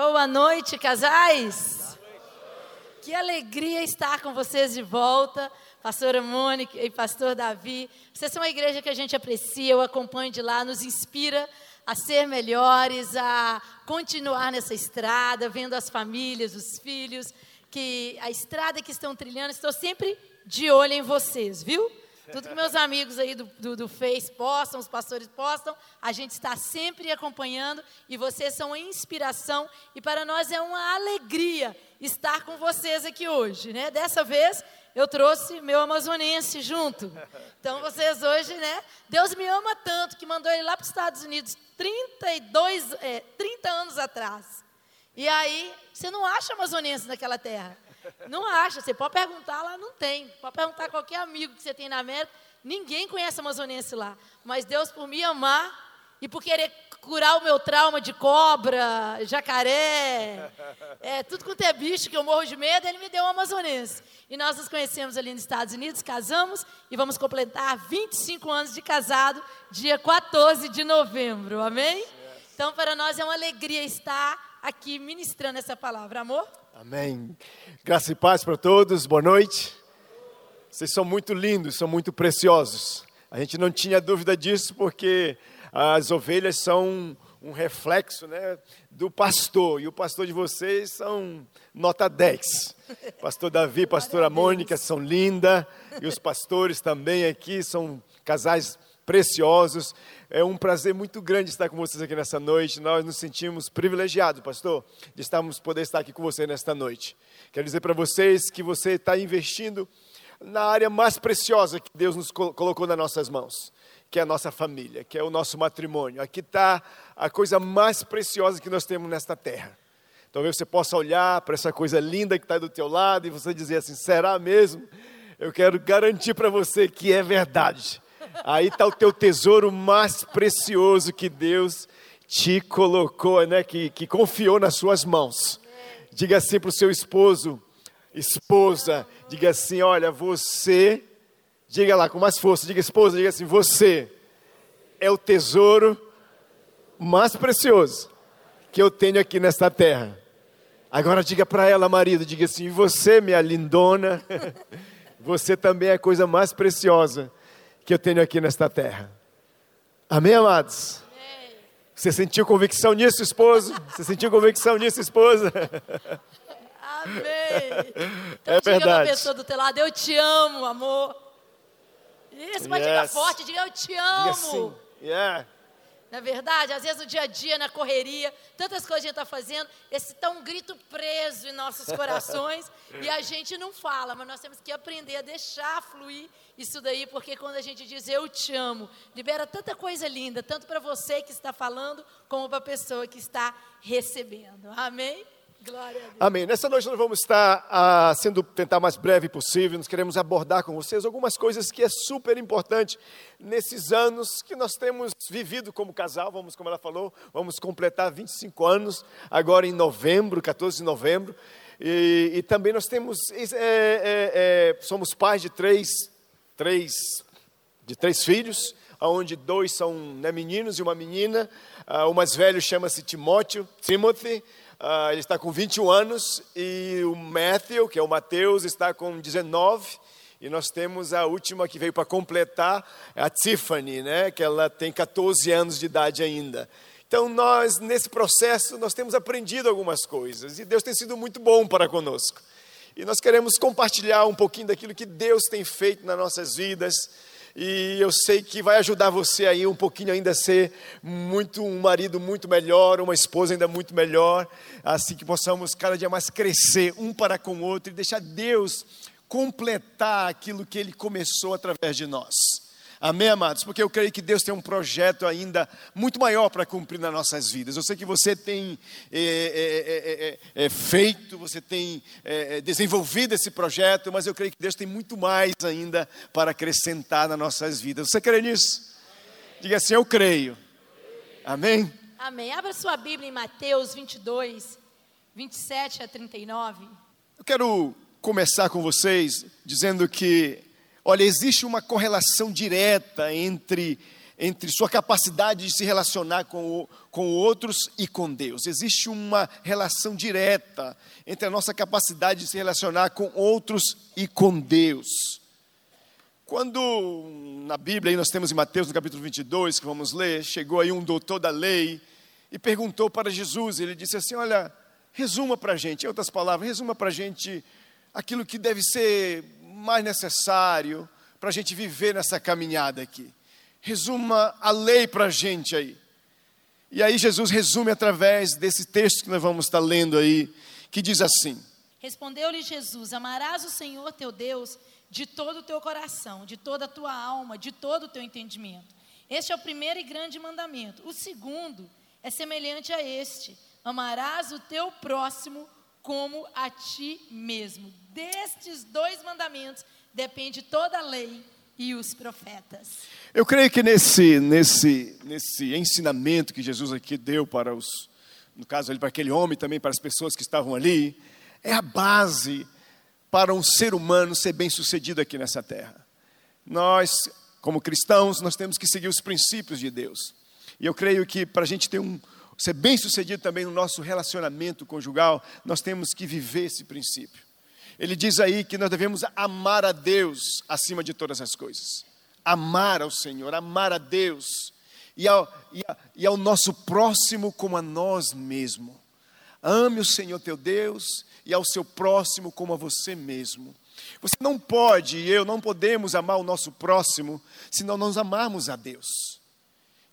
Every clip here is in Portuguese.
Boa noite, casais. Que alegria estar com vocês de volta, pastora Mônica e pastor Davi. Vocês são uma igreja que a gente aprecia, eu acompanho de lá, nos inspira a ser melhores, a continuar nessa estrada, vendo as famílias, os filhos, que a estrada que estão trilhando, estou sempre de olho em vocês, viu? Tudo que meus amigos aí do, do, do, Face postam, os pastores postam, a gente está sempre acompanhando e vocês são inspiração e para nós é uma alegria estar com vocês aqui hoje, né? Dessa vez eu trouxe meu amazonense junto. Então vocês hoje, né? Deus me ama tanto que mandou ele lá para os Estados Unidos 32, é, 30 anos atrás. E aí, você não acha amazonense naquela terra. Não acha, você pode perguntar lá, não tem. Pode perguntar a qualquer amigo que você tem na América, ninguém conhece amazonense lá. Mas Deus, por me amar e por querer curar o meu trauma de cobra, jacaré, é, tudo quanto é bicho que eu morro de medo, ele me deu um amazonense. E nós nos conhecemos ali nos Estados Unidos, casamos e vamos completar 25 anos de casado, dia 14 de novembro, amém? Então, para nós é uma alegria estar aqui ministrando essa palavra, amor? Amém. Graça e paz para todos, boa noite. Vocês são muito lindos, são muito preciosos. A gente não tinha dúvida disso porque as ovelhas são um reflexo né, do pastor, e o pastor de vocês são nota 10. Pastor Davi, pastora Mônica são linda, e os pastores também aqui são casais preciosos. É um prazer muito grande estar com vocês aqui nessa noite. Nós nos sentimos privilegiados, pastor, de estarmos, poder estar aqui com você nesta noite. Quero dizer para vocês que você está investindo na área mais preciosa que Deus nos colocou nas nossas mãos, que é a nossa família, que é o nosso matrimônio. Aqui está a coisa mais preciosa que nós temos nesta terra. Talvez você possa olhar para essa coisa linda que está do teu lado e você dizer assim: será mesmo? Eu quero garantir para você que é verdade. Aí está o teu tesouro mais precioso que Deus te colocou, né? que, que confiou nas suas mãos. Diga assim para o seu esposo, esposa, diga assim: olha, você, diga lá com mais força, diga esposa, diga assim: você é o tesouro mais precioso que eu tenho aqui nesta terra. Agora diga para ela, marido, diga assim: você, minha lindona, você também é a coisa mais preciosa que eu tenho aqui nesta terra. Amém, amados? Amém. Você sentiu convicção nisso, esposo? Você sentiu convicção nisso, esposa? Amém. Então é diga verdade. pessoa do teu lado, eu te amo, amor. Isso, mas yes. diga forte, diga eu te amo. Diga assim. Yeah. Na é verdade, às vezes no dia a dia, na correria, tantas coisas a gente está fazendo, esse está um grito preso em nossos corações e a gente não fala, mas nós temos que aprender a deixar fluir isso daí, porque quando a gente diz eu te amo, libera tanta coisa linda, tanto para você que está falando, como para a pessoa que está recebendo. Amém? Amém. Nessa noite nós vamos estar ah, sendo tentar mais breve possível. Nós queremos abordar com vocês algumas coisas que é super importante nesses anos que nós temos vivido como casal. Vamos, como ela falou, vamos completar 25 anos agora em novembro, 14 de novembro. E, e também nós temos é, é, é, somos pais de três, três de três filhos, onde dois são né, meninos e uma menina. Ah, o mais velho chama-se Timóteo, Timothy. Uh, ele está com 21 anos e o Matthew, que é o Mateus, está com 19. E nós temos a última que veio para completar, a Tiffany, né? que ela tem 14 anos de idade ainda. Então nós, nesse processo, nós temos aprendido algumas coisas. E Deus tem sido muito bom para conosco. E nós queremos compartilhar um pouquinho daquilo que Deus tem feito nas nossas vidas e eu sei que vai ajudar você aí um pouquinho ainda a ser muito um marido muito melhor, uma esposa ainda muito melhor, assim que possamos cada dia mais crescer um para com o outro e deixar Deus completar aquilo que ele começou através de nós. Amém, amados? Porque eu creio que Deus tem um projeto ainda muito maior para cumprir nas nossas vidas. Eu sei que você tem é, é, é, feito, você tem desenvolvido esse projeto, mas eu creio que Deus tem muito mais ainda para acrescentar nas nossas vidas. Você crê nisso? Amém. Diga assim: Eu creio. Amém? Amém. Abra sua Bíblia em Mateus 22, 27 a 39. Eu quero começar com vocês dizendo que Olha, existe uma correlação direta entre entre sua capacidade de se relacionar com, o, com outros e com Deus. Existe uma relação direta entre a nossa capacidade de se relacionar com outros e com Deus. Quando na Bíblia, aí nós temos em Mateus no capítulo 22, que vamos ler, chegou aí um doutor da lei e perguntou para Jesus, ele disse assim: Olha, resuma para a gente, em outras palavras, resuma para a gente aquilo que deve ser mais necessário para a gente viver nessa caminhada aqui resuma a lei para a gente aí. E aí Jesus resume através desse texto que nós vamos estar lendo aí, que diz assim: Respondeu-lhe Jesus: Amarás o Senhor teu Deus de todo o teu coração, de toda a tua alma, de todo o teu entendimento. Este é o primeiro e grande mandamento. O segundo é semelhante a este: Amarás o teu próximo como a ti mesmo. Destes dois mandamentos depende toda a lei e os profetas. Eu creio que nesse, nesse, nesse ensinamento que Jesus aqui deu para os, no caso ali para aquele homem também para as pessoas que estavam ali, é a base para um ser humano ser bem sucedido aqui nessa terra. Nós, como cristãos, nós temos que seguir os princípios de Deus. E eu creio que para a gente ter um, ser bem sucedido também no nosso relacionamento conjugal, nós temos que viver esse princípio. Ele diz aí que nós devemos amar a Deus acima de todas as coisas. Amar ao Senhor, amar a Deus e ao, e, a, e ao nosso próximo como a nós mesmos. Ame o Senhor teu Deus e ao seu próximo como a você mesmo. Você não pode e eu não podemos amar o nosso próximo se não nos amarmos a Deus.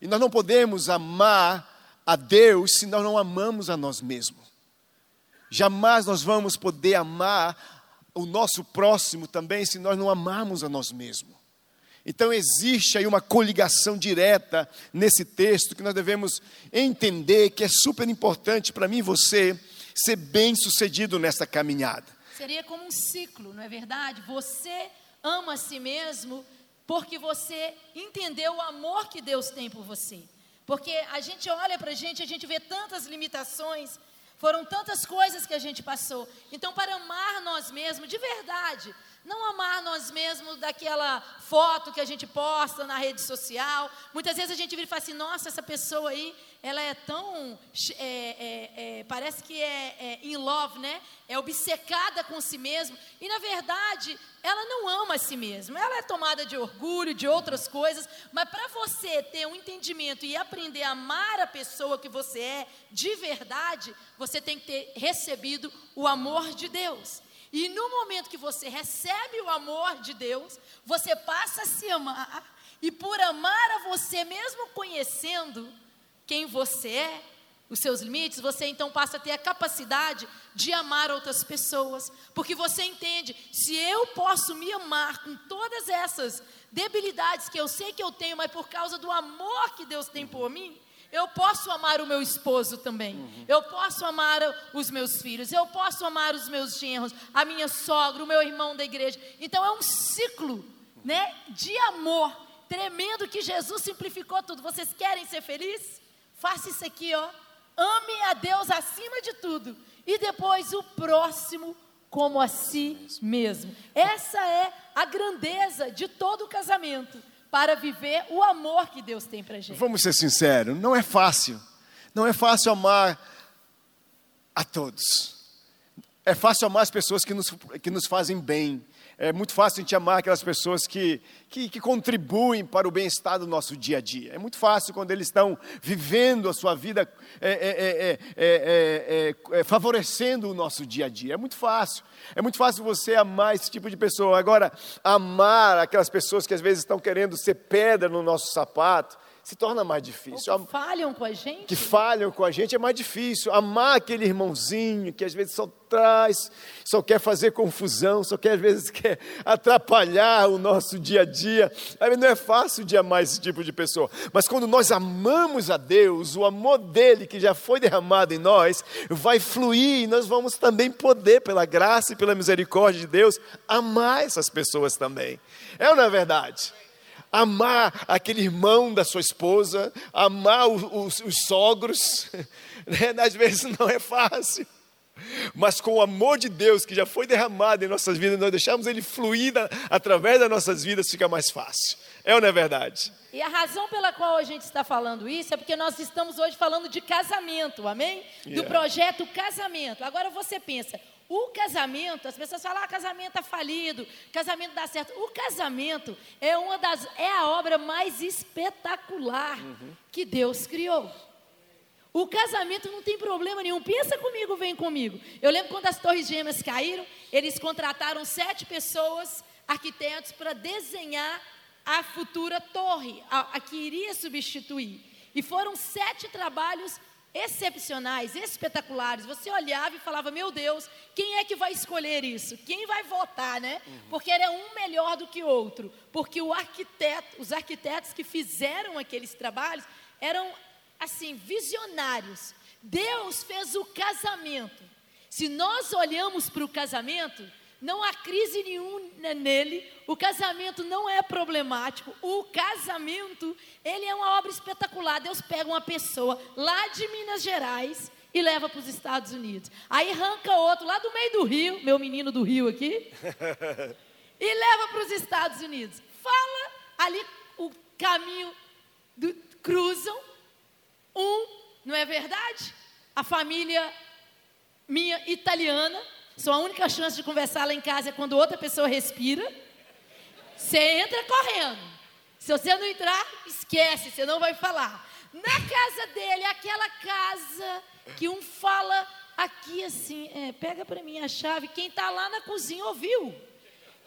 E nós não podemos amar a Deus se nós não amamos a nós mesmos. Jamais nós vamos poder amar o nosso próximo também se nós não amarmos a nós mesmos. Então existe aí uma coligação direta nesse texto que nós devemos entender que é super importante para mim e você ser bem sucedido nessa caminhada. Seria como um ciclo, não é verdade? Você ama a si mesmo porque você entendeu o amor que Deus tem por você. Porque a gente olha para a gente, a gente vê tantas limitações, foram tantas coisas que a gente passou. Então, para amar nós mesmos, de verdade, não amar nós mesmos daquela foto que a gente posta na rede social. Muitas vezes a gente vira e fala assim: nossa, essa pessoa aí, ela é tão. É, é, é, parece que é, é in love, né? É obcecada com si mesmo. E na verdade, ela não ama a si mesma. Ela é tomada de orgulho, de outras coisas. Mas para você ter um entendimento e aprender a amar a pessoa que você é de verdade, você tem que ter recebido o amor de Deus. E no momento que você recebe o amor de Deus, você passa a se amar, e por amar a você, mesmo conhecendo quem você é, os seus limites, você então passa a ter a capacidade de amar outras pessoas, porque você entende, se eu posso me amar com todas essas debilidades que eu sei que eu tenho, mas por causa do amor que Deus tem por mim, eu posso amar o meu esposo também. Uhum. Eu posso amar os meus filhos. Eu posso amar os meus genros, a minha sogra, o meu irmão da igreja. Então é um ciclo, né, de amor tremendo que Jesus simplificou tudo. Vocês querem ser felizes? Faça isso aqui, ó. Ame a Deus acima de tudo e depois o próximo como a si mesmo. Essa é a grandeza de todo casamento para viver o amor que Deus tem para gente. Vamos ser sinceros, não é fácil. Não é fácil amar a todos. É fácil amar as pessoas que nos, que nos fazem bem. É muito fácil a gente amar aquelas pessoas que, que, que contribuem para o bem-estar do nosso dia a dia. É muito fácil quando eles estão vivendo a sua vida, é, é, é, favorecendo o nosso dia a dia. É muito fácil. É muito fácil você amar esse tipo de pessoa. Agora, amar aquelas pessoas que às vezes estão querendo ser pedra no nosso sapato, se torna mais difícil. Ou que falham com a gente. Que falham com a gente é mais difícil. Amar aquele irmãozinho que às vezes só traz, só quer fazer confusão, só quer às vezes quer atrapalhar o nosso dia a dia. Aí não é fácil de amar esse tipo de pessoa. Mas quando nós amamos a Deus, o amor dele que já foi derramado em nós vai fluir e nós vamos também poder, pela graça e pela misericórdia de Deus, amar essas pessoas também. É ou não é verdade? Amar aquele irmão da sua esposa, amar os, os, os sogros, né? às vezes não é fácil. Mas com o amor de Deus que já foi derramado em nossas vidas, nós deixamos ele fluir através das nossas vidas, fica mais fácil. É ou não é verdade? E a razão pela qual a gente está falando isso é porque nós estamos hoje falando de casamento, amém? Do Yeah. projeto casamento. Agora você pensa, o casamento, as pessoas falam, ah, casamento é falido, casamento dá certo. O casamento é uma das, é a obra mais espetacular que Deus criou. O casamento não tem problema nenhum. Pensa comigo, vem comigo. Eu lembro quando as Torres Gêmeas caíram, eles contrataram sete pessoas, arquitetos, para desenhar a futura torre, a, a que iria substituir. E foram sete trabalhos excepcionais, espetaculares. Você olhava e falava: Meu Deus, quem é que vai escolher isso? Quem vai votar, né? Porque era um melhor do que o outro. Porque o arquiteto, os arquitetos que fizeram aqueles trabalhos eram assim visionários. Deus fez o casamento. Se nós olhamos para o casamento, não há crise nenhuma nele, o casamento não é problemático, o casamento, ele é uma obra espetacular. Deus pega uma pessoa lá de Minas Gerais e leva para os Estados Unidos. Aí arranca outro lá do meio do Rio, meu menino do Rio aqui, e leva para os Estados Unidos. Fala ali o caminho, do, cruzam, um, não é verdade? A família minha italiana, sua única chance de conversar lá em casa é quando outra pessoa respira. Você entra correndo. Se você não entrar, esquece, você não vai falar. Na casa dele, aquela casa que um fala aqui assim, é, pega para mim a chave, quem está lá na cozinha ouviu.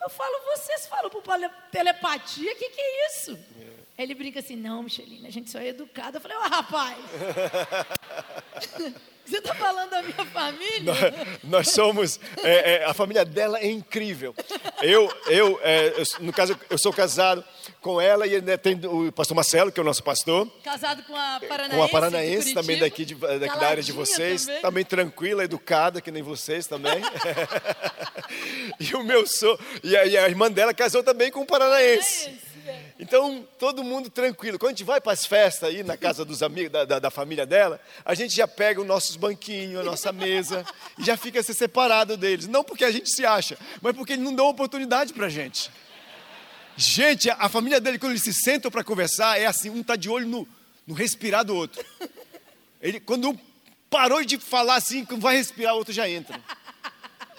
Eu falo, vocês falam por telepatia, o que, que é isso? Ele brinca assim, não, Michelina, a gente só é educado. Eu falei, ô rapaz, você está falando da minha família? Nós somos. é, é, a família dela é incrível. Eu, eu, é, eu, no caso, eu sou casado com ela e ainda tem o pastor Marcelo, que é o nosso pastor. Casado com a Paranaense. Com a Paranaense, também daqui de, daqui da área de vocês. também. Também tranquila, educada, que nem vocês também. e o meu so, e a, e a irmã dela casou também com um paranaense. Então, todo mundo tranquilo. Quando a gente vai para as festas aí na casa dos amigos, da, da, da família dela, a gente já pega os nossos banquinhos, a nossa mesa, e já fica se separado deles. Não porque a gente se acha, mas porque eles não dão oportunidade para a gente. Gente, a, família dele, quando eles se sentam para conversar, é assim, um tá de olho no, no respirar do outro. Ele, quando um parou de falar assim, vai respirar, o outro já entra.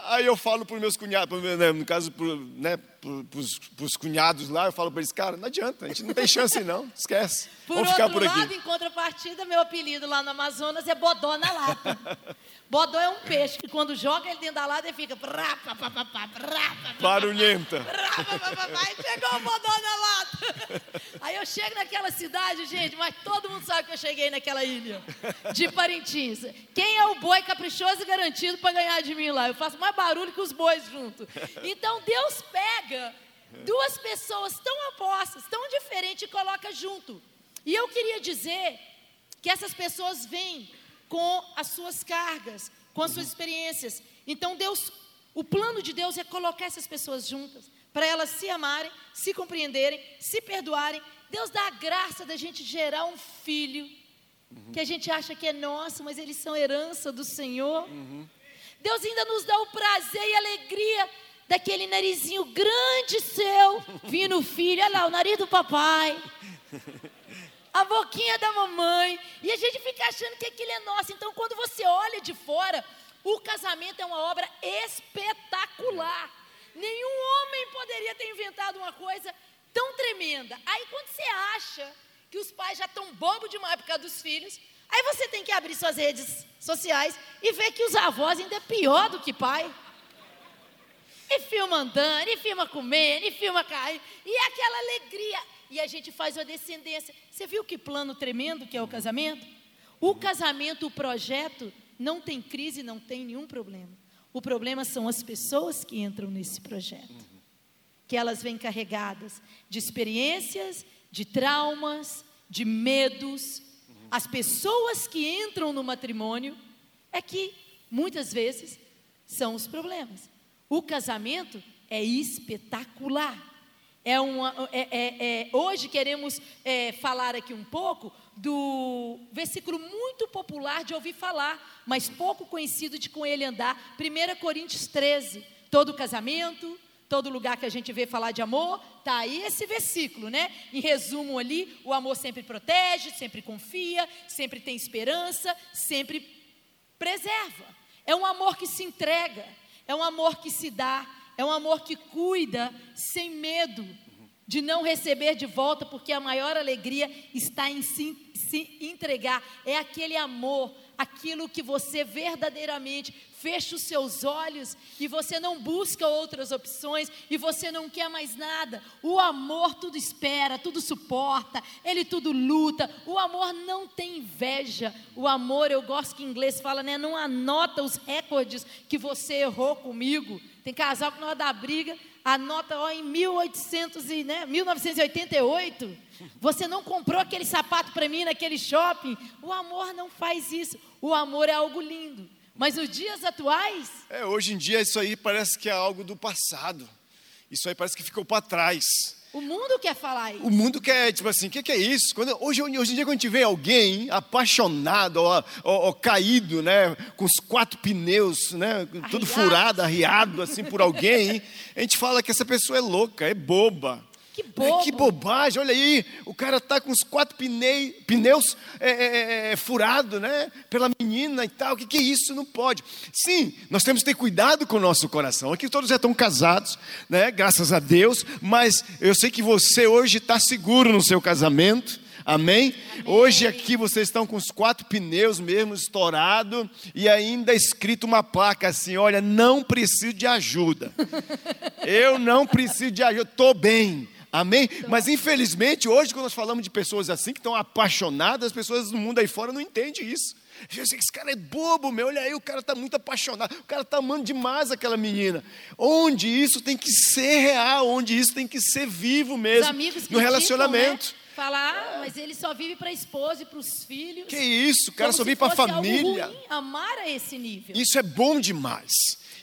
Aí eu falo para os meus cunhados, pro né, no caso, para né, os cunhados lá, eu falo para eles, cara, não adianta, a gente não tem chance não, esquece. Por Vamos ficar outro por lado, aqui. em contrapartida, meu apelido lá no Amazonas é Bodó na lata. Bodó é um peixe que quando joga ele dentro da lata ele fica... Barulhenta. E pegou o bodó na lata. Aí eu chego naquela cidade, gente, mas todo mundo sabe que eu cheguei naquela ilha de Parintins. Quem é o boi caprichoso e garantido para ganhar de mim lá? Eu faço mais barulho que os bois junto. Então Deus pega duas pessoas tão opostas, tão diferentes e coloca junto. E eu queria dizer que essas pessoas vêm com as suas cargas, com as suas experiências. Então Deus, o plano de Deus é colocar essas pessoas juntas, para elas se amarem, se compreenderem, se perdoarem. Deus dá a graça da gente gerar um filho que a gente acha que é nosso, mas eles são herança do Senhor. Deus ainda nos dá o prazer e a alegria daquele narizinho grande seu, vindo o filho, olha lá, o nariz do papai a boquinha da mamãe, e a gente fica achando que aquilo é nosso. Então, quando você olha de fora, o casamento é uma obra espetacular. Nenhum homem poderia ter inventado uma coisa tão tremenda. Aí, quando você acha que os pais já estão bobo demais por causa dos filhos, aí você tem que abrir suas redes sociais e ver que os avós ainda é pior do que pai. E filma andando, e filma comendo, e filma caindo, e aquela alegria. E a gente faz uma descendência. Você viu que plano tremendo que é o casamento? O casamento, o projeto, não tem crise, não tem nenhum problema. O problema são as pessoas que entram nesse projeto. Que elas vêm carregadas de experiências, de traumas, de medos. As pessoas que entram no matrimônio é que, muitas vezes, são os problemas. O casamento é espetacular. É uma, é- é- é- hoje queremos é, falar aqui um pouco do versículo muito popular de ouvir falar, mas pouco conhecido de com ele andar, 1 Coríntios 13. Todo casamento, todo lugar que a gente vê falar de amor, tá aí esse versículo, né? Em resumo ali, o amor sempre protege, sempre confia, sempre tem esperança, sempre preserva. É um amor que se entrega, é um amor que se dá, é um amor que cuida sem medo de não receber de volta, porque a maior alegria está em se, se entregar. É aquele amor, aquilo que você verdadeiramente fecha os seus olhos e você não busca outras opções e você não quer mais nada. O amor tudo espera, tudo suporta, ele tudo luta. O amor não tem inveja. O amor, eu gosto que em inglês fala, né? Não anota os recordes que você errou comigo. Tem casal que não dá briga, anota ó, em 1800 e, né, 1988. Você não comprou aquele sapato para mim naquele shopping. O amor não faz isso. O amor é algo lindo. Mas nos dias atuais. É, hoje em dia isso aí parece que é algo do passado. Isso aí parece que ficou para trás. O mundo quer falar isso. O mundo quer, tipo assim, o que, que, é isso? Quando, hoje, hoje em dia, quando a gente vê alguém apaixonado ou, ou, ou caído, né, com os quatro pneus, né, tudo furado, arriado, assim, por alguém, a gente fala que essa pessoa é louca, é boba. Que, bobo. que bobagem, olha aí, o cara está com os quatro pnei, pneus é, é, é, é, furado, né? Pela menina e tal, o que, que é isso? Não pode. Sim, nós temos que ter cuidado com o nosso coração. Aqui todos já estão casados, né? Graças a Deus, mas eu sei que você hoje está seguro no seu casamento. Amém? Amém? Hoje aqui vocês estão com os quatro pneus mesmo estourado e ainda escrito uma placa assim: olha, não preciso de ajuda. Eu não preciso de ajuda, estou bem. Amém? Mas infelizmente, hoje, quando nós falamos de pessoas assim, que estão apaixonadas, as pessoas no mundo aí fora não entendem isso. Esse cara é bobo, meu. Olha aí, o cara está muito apaixonado. O cara está amando demais aquela menina. Onde isso tem que ser real, onde isso tem que ser vivo mesmo. no relacionamento. Né? Falar, ah, mas ele só vive para a esposa e para os filhos. Que isso, o cara só vive para a família. Ruim, amar a esse nível. Isso é bom demais.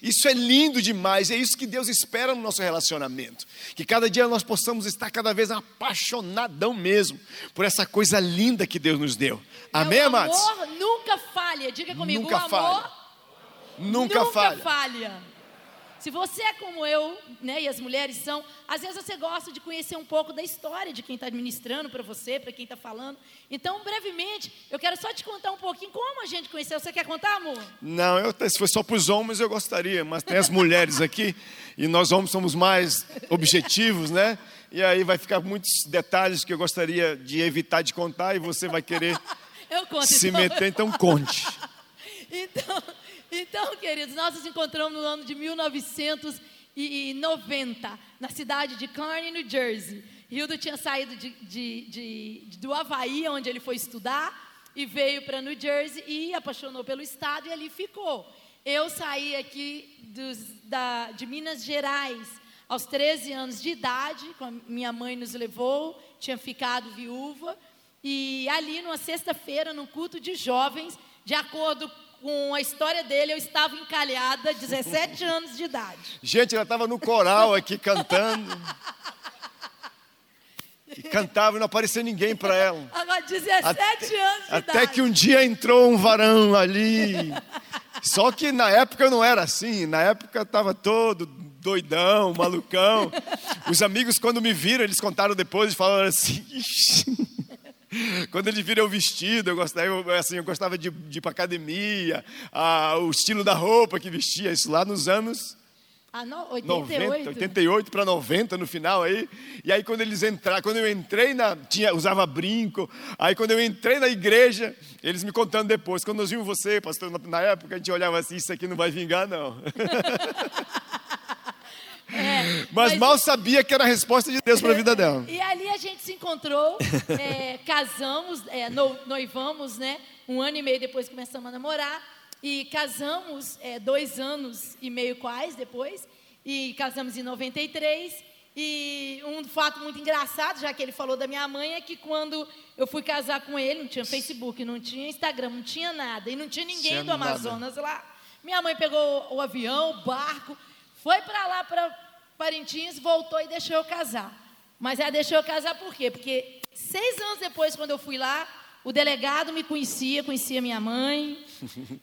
Isso é lindo demais, é isso que Deus espera no nosso relacionamento. Que cada dia nós possamos estar cada vez apaixonadão mesmo por essa coisa linda que Deus nos deu. Amém, amados? O amor nunca falha. Diga comigo, nunca o amor falha. Nunca, nunca falha. falha. Se você é como eu, né, e as mulheres são, às vezes você gosta de conhecer um pouco da história de quem está administrando para você, para quem está falando. Então, brevemente, eu quero só te contar um pouquinho como a gente conheceu. Você quer contar, amor? Não, eu, se fosse só para os homens, eu gostaria, mas tem as mulheres aqui, e nós homens somos mais objetivos, né? E aí vai ficar muitos detalhes que eu gostaria de evitar de contar, e você vai querer se então. meter, então conte. então. Então, queridos, nós nos encontramos no ano de 1990, na cidade de Kearney, New Jersey. Hildo tinha saído de, de, de, do Havaí, onde ele foi estudar, e veio para New Jersey e apaixonou pelo estado e ali ficou. Eu saí aqui dos, da, de Minas Gerais aos 13 anos de idade, minha mãe nos levou, tinha ficado viúva, e ali numa sexta-feira, num culto de jovens, de acordo com a história dele, eu estava encalhada, 17 anos de idade. Gente, ela estava no coral aqui cantando. E cantava e não aparecia ninguém para ela. Agora, 17 até, anos de até idade. Até que um dia entrou um varão ali. Só que na época não era assim. Na época estava todo doidão, malucão. Os amigos, quando me viram, eles contaram depois e falaram assim. Quando ele vira o vestido, eu gostava, eu, assim, eu gostava de, de ir para academia, a, o estilo da roupa que vestia, isso lá nos anos ah, no, 88. 90, 88 para 90 no final aí. E aí quando eles entraram, quando eu entrei na, tinha, usava brinco. Aí quando eu entrei na igreja, eles me contando depois, quando nós vimos você, pastor, na, na época a gente olhava assim, isso aqui não vai vingar não. É, mas, mas, mal sabia que era a resposta de Deus para a vida dela. E ali a gente se encontrou, é, casamos, é, noivamos, né? Um ano e meio depois começamos a namorar. E casamos é, dois anos e meio quase depois. E casamos em 93. E um fato muito engraçado, já que ele falou da minha mãe, é que quando eu fui casar com ele, não tinha Facebook, não tinha Instagram, não tinha nada. E não tinha ninguém tinha do Amazonas nada. lá. Minha mãe pegou o avião, o barco, foi para lá, para Parintins, voltou e deixou eu casar. Mas ela deixou eu casar por quê? Porque seis anos depois, quando eu fui lá, O delegado me conhecia, conhecia minha mãe,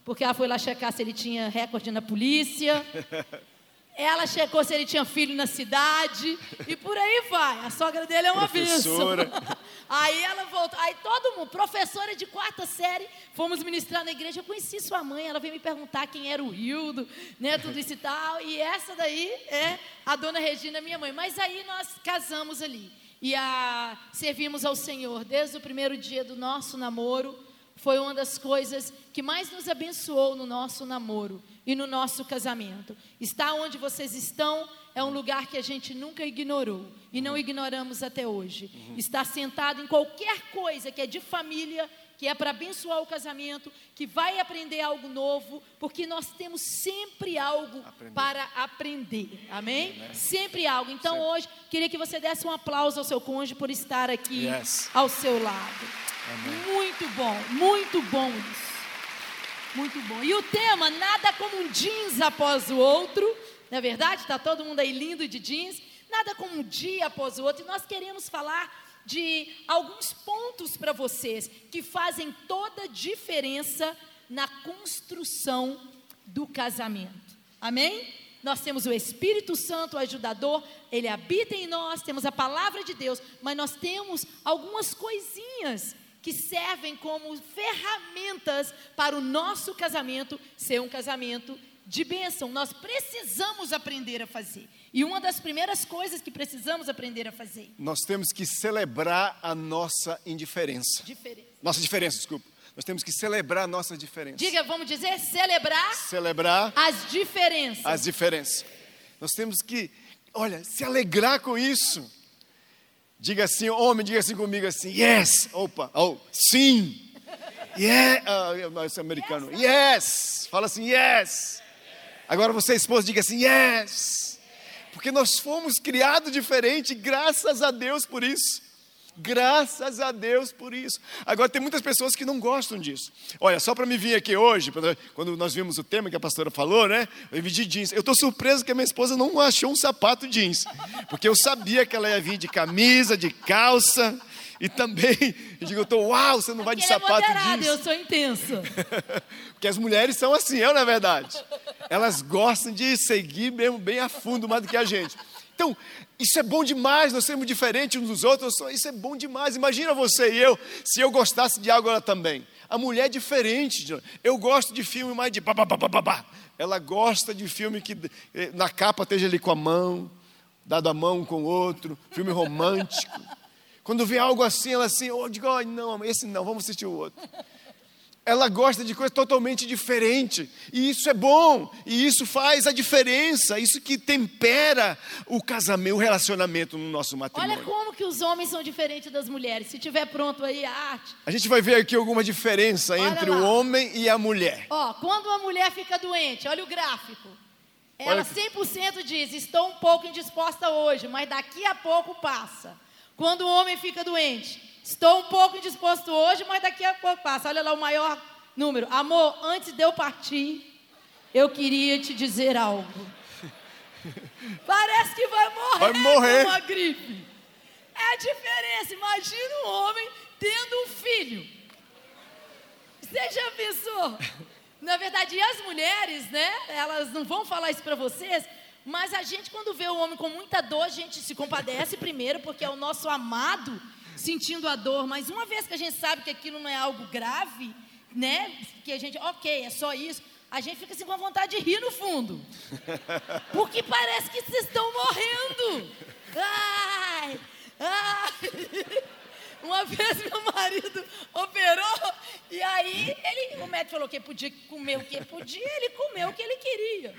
porque ela foi lá checar se ele tinha recorde na polícia. Ela checou se ele tinha filho na cidade e por aí vai. A sogra dele é uma Professora. Aí ela voltou. Aí todo mundo, professora de quarta série, fomos ministrar na igreja. Eu conheci sua mãe, ela veio me perguntar quem era o Rildo, né, tudo isso e tal. E essa daí é a dona Regina, minha mãe. Mas aí nós casamos ali e a, servimos ao Senhor desde o primeiro dia do nosso namoro. Foi uma das coisas que mais nos abençoou no nosso namoro e no nosso casamento. Estar onde vocês estão é um lugar que a gente nunca ignorou e não ignoramos até hoje. Estar sentado em qualquer coisa que é de família, que é para abençoar o casamento, que vai aprender algo novo, porque nós temos sempre algo Aprender. para aprender. Amém? Sempre algo. Então Sempre. hoje queria que você desse um aplauso ao seu cônjuge por estar aqui Yes. ao seu lado. Muito bom, muito bom isso. Muito bom. E o tema, nada como um jeans após o outro. Não é verdade? Está todo mundo aí lindo de jeans. Nada como um dia após o outro. E nós queremos falar de alguns pontos para vocês que fazem toda a diferença na construção do casamento. Amém? Nós temos o Espírito Santo, o ajudador, ele habita em nós, temos a palavra de Deus, mas nós temos algumas coisinhas que servem como ferramentas para o nosso casamento ser um casamento de bênção. Nós precisamos aprender a fazer. E uma das primeiras coisas que precisamos aprender a fazer, Nós temos que celebrar a nossa indiferença. diferente. Nossa diferença, desculpa. Nós temos que celebrar a nossa diferença. Diga, vamos dizer, celebrar Celebrar as diferenças. as diferenças. Nós temos que, olha, se alegrar com isso. Diga assim, homem, diga assim comigo assim, yes, opa, oh, sim, yeah, ah, esse americano, yes, fala assim, yes. Agora você, esposa, diga assim, yes, porque nós fomos criados diferente, graças a Deus por isso. Graças a Deus por isso. Agora, tem muitas pessoas que não gostam disso. Olha, só para me vir aqui hoje, quando nós vimos o tema que a pastora falou, né? Eu vim de jeans. Eu estou surpreso que a minha esposa não achou um sapato jeans. Porque eu sabia que ela ia vir de camisa, de calça. E também, eu digo, eu tô, uau, você não vai de é sapato moderado, jeans. eu sou intensa. Porque as mulheres são assim, é não é verdade? Elas gostam de seguir mesmo bem a fundo mais do que a gente. Então, isso é bom demais, nós somos diferentes uns dos outros, isso é bom demais. Imagina você e eu, se eu gostasse de algo, ela também. A mulher é diferente. Eu gosto de filme mais de babá. Ela gosta de filme que eh, na capa esteja ali com a mão, dado a mão com o outro, filme romântico. Quando vê algo assim, ela assim, eu digo, oh, não, esse não, vamos assistir o outro. Ela gosta de coisa totalmente diferente. E isso é bom. E isso faz a diferença. Isso que tempera o casamento, o relacionamento no nosso Olha matrimônio. como que os homens são diferentes das mulheres. Se tiver pronto aí a arte. A gente vai ver aqui alguma diferença Olha entre lá. o homem e a mulher. Ó, quando uma mulher fica doente, olha o gráfico. Ela Olha- 100% diz: estou um pouco indisposta hoje, mas daqui a pouco passa. Quando o homem fica doente, estou um pouco indisposto hoje, mas daqui a pouco passa. Olha lá o maior número. Amor, antes de eu partir, eu queria te dizer algo. Parece que vai morrer, Vai morrer. com uma gripe. É a diferença. Imagina um homem tendo um filho. Você já pensou? Na verdade, e as mulheres, né? Elas não vão falar isso para vocês, mas a gente, quando vê o homem com muita dor, a gente se compadece primeiro, porque é o nosso amado sentindo a dor. Mas uma vez que a gente sabe que aquilo não é algo grave, né? Que a gente, ok, é só isso. A gente fica assim com vontade de rir no fundo. Porque parece que vocês estão morrendo. Ai, ai. Uma vez meu marido operou e aí ele, o médico falou que podia comer o que podia, ele comeu o que ele queria.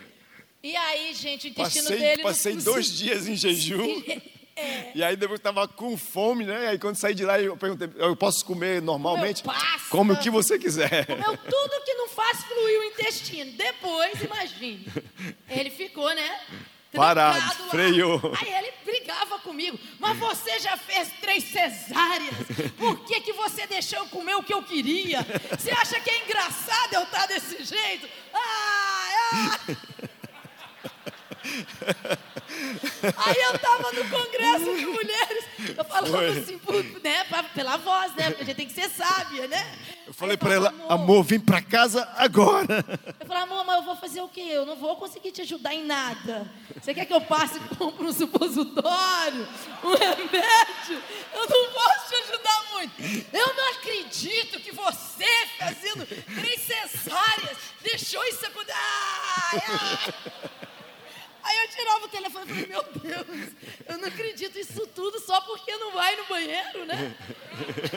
E aí, gente, o intestino Passei, dele... passei dois dias em jejum. É. E aí depois estava com fome, né? Aí quando saí de lá, eu perguntei, eu posso comer normalmente? Pasta. Come o que você quiser. Comeu tudo que não faz fluir o intestino. Depois, imagine. Ele ficou, né? Parado, freou. Aí ele brigava comigo. Mas você já fez três cesáreas. Por que, que você deixou eu comer o que eu queria? Você acha que é engraçado eu estar desse jeito? Ah, ah. Aí eu tava no congresso de mulheres Eu falando assim, por, né, pra, pela voz, né? Porque a gente tem que ser sábia, né? Eu falei para ela, amor, amor, vem para casa agora. Eu falei, amor, mas eu vou fazer o quê? Eu não vou conseguir te ajudar em nada. Você quer que eu passe e compre um supositório, um remédio? Eu não posso te ajudar muito. Eu não acredito que você, fazendo três cesáreas, deixou isso acontecer. Ai. Aí eu tirava o telefone e falei, meu Deus, eu não acredito isso tudo só porque não vai no banheiro, né?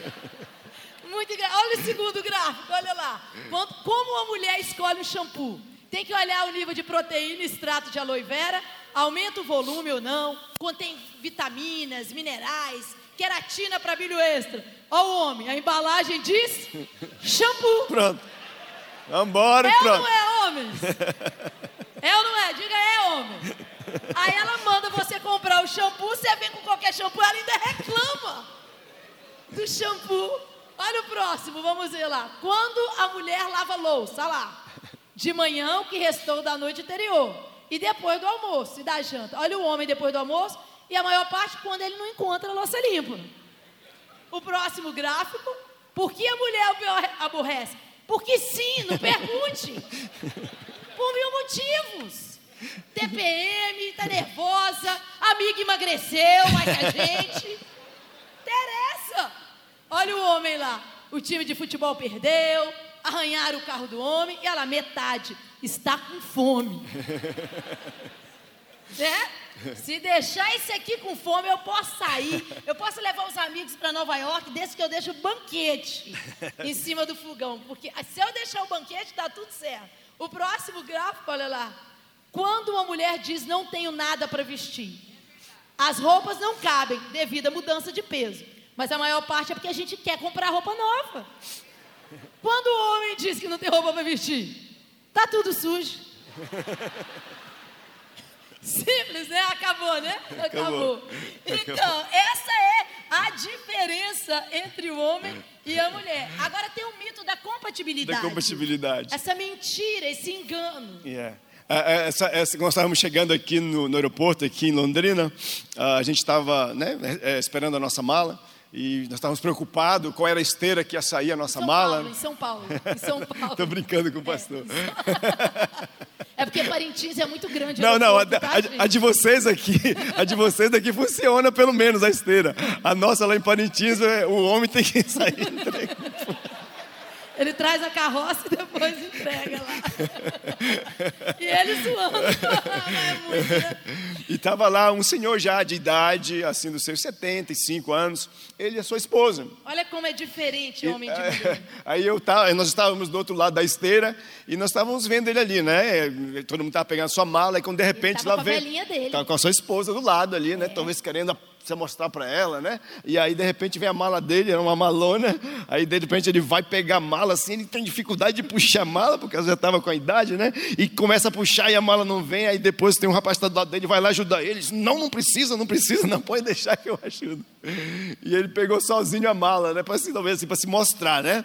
Muito engraçado. Olha o segundo gráfico, olha lá. Como uma mulher escolhe um shampoo? Tem que olhar o nível de proteína e extrato de aloe vera, aumenta o volume ou não, contém vitaminas, minerais, queratina para brilho extra. Olha o homem, a embalagem diz shampoo. Pronto. Vambora, é pronto. ou não é, homens? É ou não é? Diga é, homem. Aí ela manda você comprar o shampoo, você vem com qualquer shampoo, ela ainda reclama do shampoo. Olha o próximo, vamos ver lá. Quando a mulher lava louça, lá. De manhã, o que restou da noite anterior. E depois do almoço e da janta. Olha o homem depois do almoço. E a maior parte quando ele não encontra a louça limpa. O próximo gráfico. Por que a mulher aborrece? Porque sim, não pergunte. Por mil motivos. TPM, tá nervosa, amiga emagreceu mais que a gente. Interessa. Olha o homem lá. O time de futebol perdeu, arranharam o carro do homem e lá, metade está com fome. né? Se deixar esse aqui com fome, eu posso sair. Eu posso levar os amigos para Nova York, desde que eu deixo o banquete em cima do fogão. Porque se eu deixar o banquete, está tudo certo. O próximo gráfico, olha lá. Quando uma mulher diz não tenho nada para vestir, as roupas não cabem devido à mudança de peso. Mas a maior parte é porque a gente quer comprar roupa nova. Quando o homem diz que não tem roupa para vestir, tá tudo sujo. Simples, né? Acabou, né? Acabou. Acabou. Então, essa é a diferença entre o homem e a mulher. Agora tem o mito da compatibilidade. Da compatibilidade. Essa mentira, esse engano. Yeah. É, é, essa, essa, nós estávamos chegando aqui no, no aeroporto, aqui em Londrina, a gente estava né, é, esperando a nossa mala e nós estávamos preocupados qual era a esteira que ia sair a nossa São mala. Paulo, em São Paulo, em São Paulo. Estou brincando com o pastor. É, é porque Parintins é muito grande. Não, não, a, tá, a, a, de vocês aqui, a de vocês aqui funciona pelo menos a esteira. A nossa lá em Parintins, é, o homem tem que sair Ele traz a carroça e depois entrega lá. e ele zoando. é muito, né? E estava lá um senhor já de idade, assim, dos seus 75 anos, ele e a sua esposa. Olha como é diferente homem de mulher. Aí eu tava, nós estávamos do outro lado da esteira e nós estávamos vendo ele ali, né? Todo mundo estava pegando a sua mala e quando de repente lá vem. Estava com a sua esposa do lado ali, né? É. Talvez querendo você mostrar para ela, né? E aí de repente vem a mala dele, era uma malona. Aí de repente ele vai pegar a mala assim, ele tem dificuldade de puxar a mala, porque já estava com a idade, né? E começa a puxar e a mala não vem. Aí depois tem um rapaz que está do lado dele, vai lá ajudar ele. Diz, não, não precisa, não precisa, não pode deixar que eu ajudo. E ele pegou sozinho a mala, né? Para assim, talvez assim, para se mostrar, né?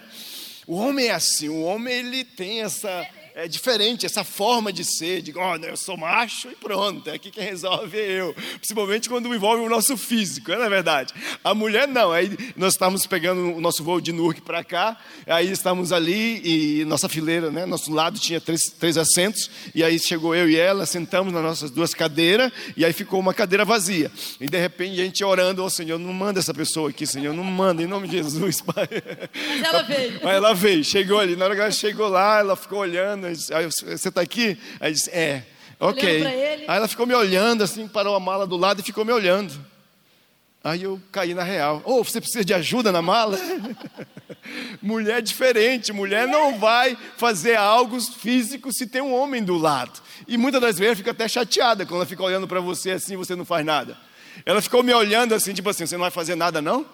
O homem é assim, o homem ele tem essa é diferente, essa forma de ser, de, oh, eu sou macho e pronto, é aqui quem resolve é eu. Principalmente quando envolve o nosso físico, não é verdade? A mulher não, aí nós estávamos pegando o nosso voo de Newark para cá, aí estávamos ali e nossa fileira, né, nosso lado tinha três, três assentos, e aí chegou eu e ela, sentamos nas nossas duas cadeiras, e aí ficou uma cadeira vazia. E de repente a gente orando, ô oh, Senhor, não manda essa pessoa aqui, Senhor, não manda, em nome de Jesus, Pai. Mas ela veio. Mas ela veio, chegou ali, na hora que ela chegou lá, ela ficou olhando, Aí você está aqui? Aí disse, é. Ok. Aí ela ficou me olhando assim, parou a mala do lado e ficou me olhando. Aí eu caí na real. Ou oh, você precisa de ajuda na mala? mulher diferente, mulher não vai fazer algo físico se tem um homem do lado. E muitas das vezes fica até chateada quando ela fica olhando para você assim, você não faz nada. Ela ficou me olhando assim, tipo assim, você não vai fazer nada não?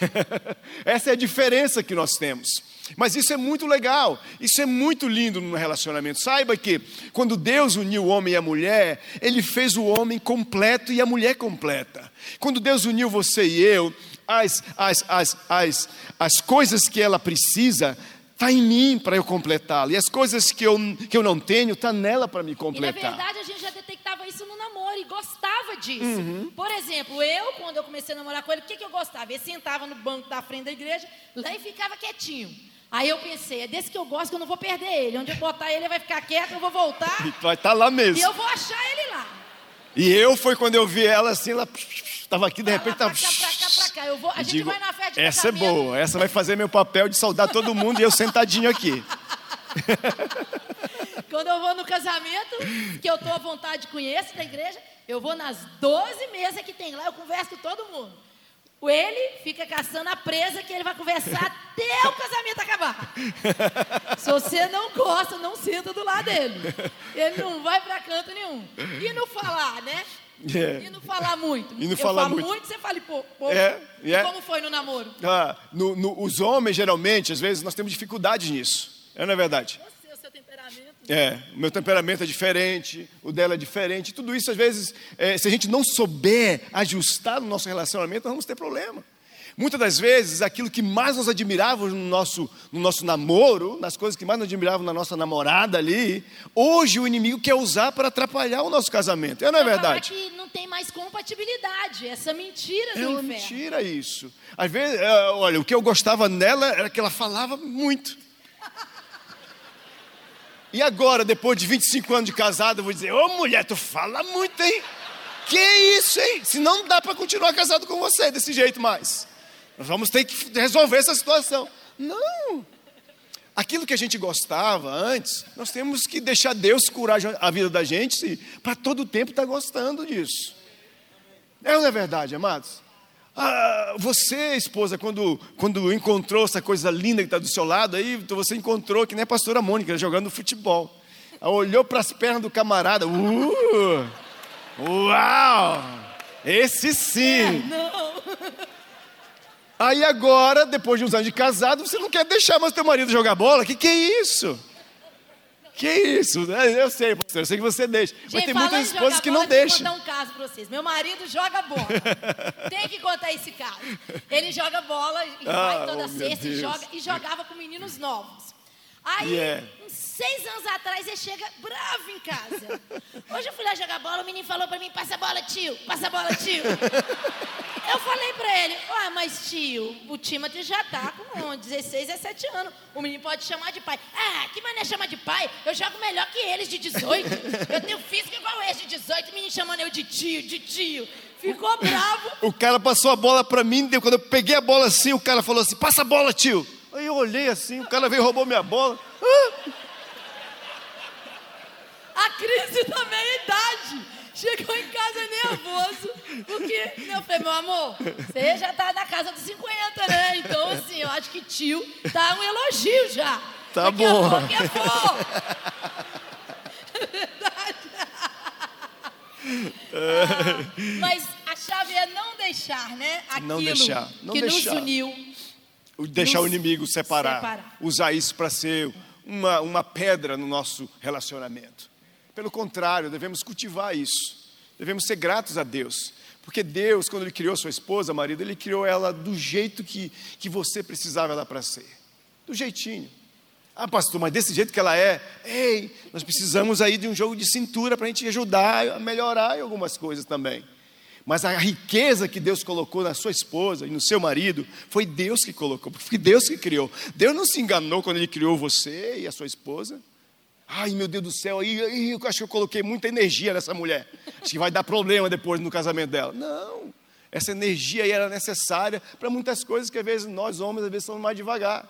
Essa é a diferença que nós temos. Mas isso é muito legal, isso é muito lindo no relacionamento. Saiba que quando Deus uniu o homem e a mulher, Ele fez o homem completo e a mulher completa. Quando Deus uniu você e eu, as, as, as, as, as coisas que ela precisa, está em mim para eu completá-la. E as coisas que eu, que eu não tenho, está nela para me completar. E na verdade a gente já detectava isso no namoro e gostava disso. Por exemplo, eu, quando eu comecei a namorar com ele, o que, que eu gostava? Ele sentava no banco da frente da igreja, lá e ficava quietinho. Aí eu pensei, é desse que eu gosto que eu não vou perder ele. Onde eu botar ele, ele vai ficar quieto, eu vou voltar E vai estar lá mesmo. e eu vou achar ele lá. E eu foi quando eu vi ela assim, ela estava aqui, de repente estava. pra cá, pra cá, pra cá. Eu vou, a gente digo, vai na festa de essa é boa, essa vai fazer meu papel de saudar todo mundo e eu sentadinho aqui. Quando eu vou no casamento, que eu tô à vontade com esse da igreja, eu vou nas 12 mesas que tem lá, eu converso com todo mundo. Ele fica caçando a presa que ele vai conversar até o casamento acabar. Se você não gosta, não senta do lado dele. Ele não vai pra canto nenhum. E não falar, né? É. E não falar muito. E não eu falar falo muito. você fala pouco. pouco. É, é. Como foi no namoro? Ah, no- no- os homens, geralmente, às vezes, nós temos dificuldade nisso. É, não é verdade? Você, o seu temperamento. É, o meu temperamento é diferente, o dela é diferente. Tudo isso, às vezes, é, se a gente não souber ajustar no nosso relacionamento, nós vamos ter problema. Muitas das vezes, aquilo que mais nos admirava no nosso, no nosso namoro, nas coisas que mais nos admiravam na nossa namorada ali, hoje o inimigo quer usar para atrapalhar o nosso casamento. É, não é verdade? que não tem mais compatibilidade. Essa mentira É inferno. mentira isso. Às vezes, é, olha, o que eu gostava nela era que ela falava muito. E agora, depois de 25 anos de casado, eu vou dizer: Ô mulher, tu fala muito, hein? Que isso, hein? Senão não dá para continuar casado com você desse jeito mais. Nós vamos ter que resolver essa situação. Não. Aquilo que a gente gostava antes, nós temos que deixar Deus curar a vida da gente para todo o tempo estar gostando disso. É ou não é verdade, amados? Ah, você, esposa, quando, quando encontrou essa coisa linda que está do seu lado, aí você encontrou que nem a pastora Mônica jogando futebol. Ela olhou para as pernas do camarada. Uh, uau! Esse sim! Não. Aí agora, depois de uns anos de casado, você não quer deixar mais teu marido jogar bola? Que que é isso? Que isso? Eu sei, pastor, eu sei que você deixa. Mas Gente, tem falando muitas esposas que bola, não Deixa eu deixam. contar um caso pra vocês. Meu marido joga bola. Tem que contar esse caso. Ele joga bola e Ah, vai toda oh, sexta e, joga, e jogava com meninos novos. Aí, Yeah. uns seis anos atrás, ele chega bravo em casa. Hoje eu fui lá jogar bola, o menino falou pra mim, passa a bola, tio, passa a bola, tio. Eu falei pra ele, ué, mas tio, o Timothy já tá com 16, 17 anos. O menino pode chamar de pai. Ah, que mané chama de pai? Eu jogo melhor que eles de 18. Eu tenho físico igual esse de 18, o menino chamando eu de tio, de tio. Ficou bravo. O cara passou a bola para mim, quando eu peguei a bola assim, o cara falou assim: passa a bola, tio. Aí eu olhei assim, o cara veio e roubou minha bola. Ah, A crise da meia-idade. Chegou em casa nervoso, porque eu falei, meu amor, você já tá na casa dos 50, né? Então, assim, eu acho que tio tá um elogio já. Tá Daqui é bom. É verdade. Ah, mas a chave é não deixar, né? Aquilo Não deixar, não que deixar. nos uniu. O deixar o Nos inimigo separar, separar. usar isso para ser uma, uma pedra no nosso relacionamento. Pelo contrário, devemos cultivar isso. Devemos ser gratos a Deus. Porque Deus, quando Ele criou sua esposa, marido, Ele criou ela do jeito que, que você precisava ela para ser. Do jeitinho. Ah, pastor, mas desse jeito que ela é, ei, nós precisamos aí de um jogo de cintura para a gente ajudar a melhorar em algumas coisas também. Mas a riqueza que Deus colocou na sua esposa e no seu marido, foi Deus que colocou, foi Deus que criou. Deus não se enganou quando Ele criou você e a sua esposa. Ai, meu Deus do céu, eu acho que eu coloquei muita energia nessa mulher. Acho que vai dar problema depois no casamento dela. Não, essa energia aí era necessária para muitas coisas que às vezes nós homens, às vezes, somos mais devagar.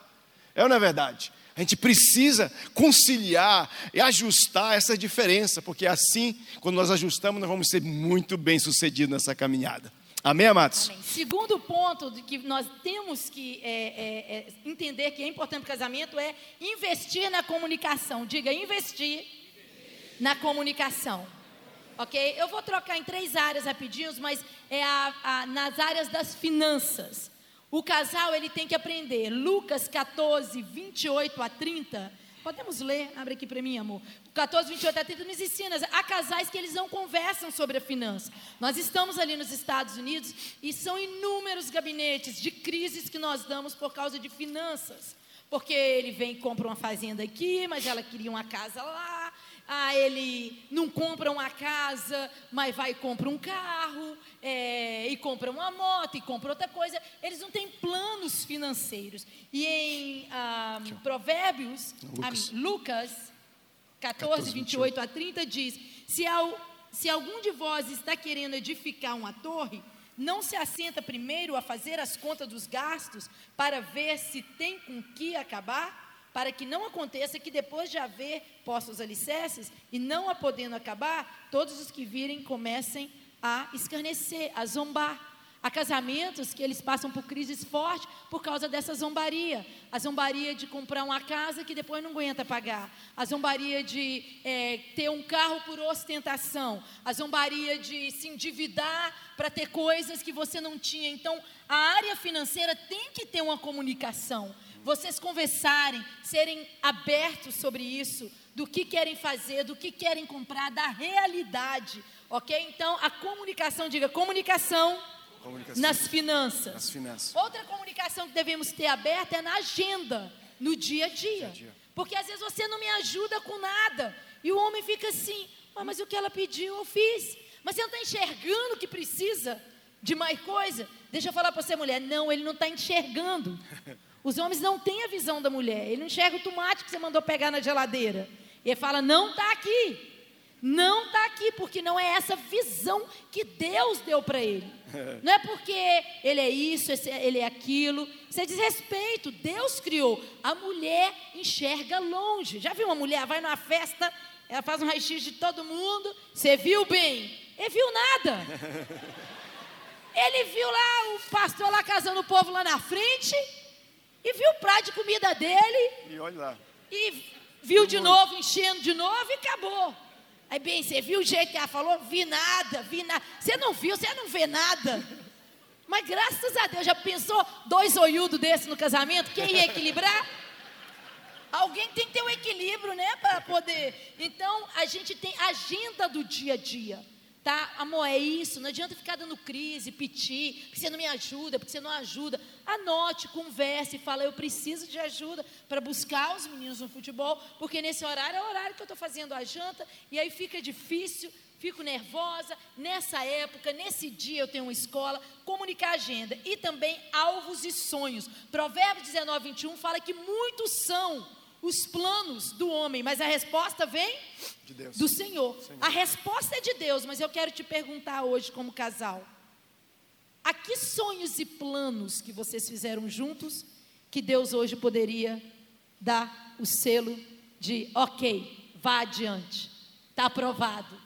É ou não é verdade? A gente precisa conciliar e ajustar essa diferença, porque assim, quando nós ajustamos, nós vamos ser muito bem sucedidos nessa caminhada. Amém, amados? Amém. Segundo ponto de que nós temos que é, é, é, entender que é importante o casamento é investir na comunicação. Diga, investir na comunicação. Ok? Eu vou trocar em três áreas rapidinhos, mas é a- a- nas áreas das finanças. O casal ele tem que aprender. Lucas 14, 28 a 30. Podemos ler? Abre aqui para mim, amor. 14, 28 a 30 nos ensina. Há casais que eles não conversam sobre a finança. Nós estamos ali nos Estados Unidos e são inúmeros gabinetes de crises que nós damos por causa de finanças. Porque ele vem e compra uma fazenda aqui, mas ela queria uma casa lá. Ah, ele não compra uma casa, mas vai e compra um carro, é, e compra uma moto, e compra outra coisa. Eles não têm planos financeiros. E em ah, Provérbios, Lucas. Ah, Lucas 14, 28 a 30 diz: se, ao, se algum de vós está querendo edificar uma torre, não se assenta primeiro a fazer as contas dos gastos para ver se tem com que acabar? Para que não aconteça que depois de haver postos alicerces e não a podendo acabar, todos os que virem comecem a escarnecer, a zombar. Há casamentos que eles passam por crises fortes por causa dessa zombaria. A zombaria de comprar uma casa que depois não aguenta pagar. A zombaria de é, ter um carro por ostentação. A zombaria de se endividar para ter coisas que você não tinha. Então, a área financeira tem que ter uma comunicação vocês conversarem, serem abertos sobre isso, do que querem fazer, do que querem comprar, da realidade, ok? Então, a comunicação, diga comunicação, comunicação nas, finanças. nas finanças. Outra comunicação que devemos ter aberta é na agenda, no dia a dia. dia, a dia. Porque às vezes você não me ajuda com nada, e o homem fica assim, ah, mas o que ela pediu eu fiz. Mas você não está enxergando que precisa de mais coisa? Deixa eu falar para você, mulher, não, ele não está enxergando. Os homens não têm a visão da mulher. Ele não enxerga o tomate que você mandou pegar na geladeira. E ele fala: não está aqui. Não está aqui, porque não é essa visão que Deus deu para ele. Não é porque ele é isso, ele é aquilo. Isso é desrespeito. Deus criou. A mulher enxerga longe. Já viu uma mulher, vai numa festa, ela faz um raio-x de todo mundo. Você viu bem? Ele viu nada. Ele viu lá o pastor lá casando o povo lá na frente e viu o prato de comida dele. E olha lá. E viu de novo, enchendo de novo e acabou. Aí, bem, você viu o jeito que ela falou? Vi nada, vi nada. Você não viu, você não vê nada. Mas graças a Deus, já pensou dois olhudos desse no casamento? Quem ia equilibrar? Alguém tem que ter um equilíbrio, né? Para poder. Então, a gente tem agenda do dia a dia. Tá, amor, é isso. Não adianta ficar dando crise, pedir, porque você não me ajuda, porque você não ajuda. Anote, converse, fala, eu preciso de ajuda para buscar os meninos no futebol, porque nesse horário é o horário que eu estou fazendo a janta, e aí fica difícil, fico nervosa. Nessa época, nesse dia eu tenho uma escola, comunicar agenda e também alvos e sonhos. Provérbios 19, 21 fala que muitos são os planos do homem, mas a resposta vem de do Senhor. Senhor. A resposta é de Deus, mas eu quero te perguntar hoje, como casal: a que sonhos e planos que vocês fizeram juntos que Deus hoje poderia dar o selo de ok, vá adiante, está aprovado?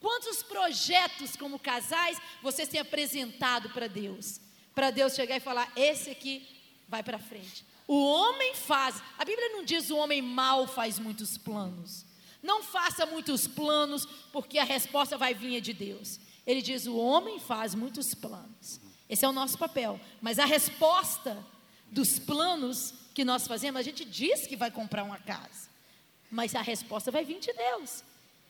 Quantos projetos como casais vocês têm apresentado para Deus? Para Deus chegar e falar: esse aqui vai para frente. O homem faz. A Bíblia não diz o homem mal faz muitos planos. Não faça muitos planos, porque a resposta vai vir de Deus. Ele diz: o homem faz muitos planos. Esse é o nosso papel. Mas a resposta dos planos que nós fazemos, a gente diz que vai comprar uma casa. Mas a resposta vai vir de Deus.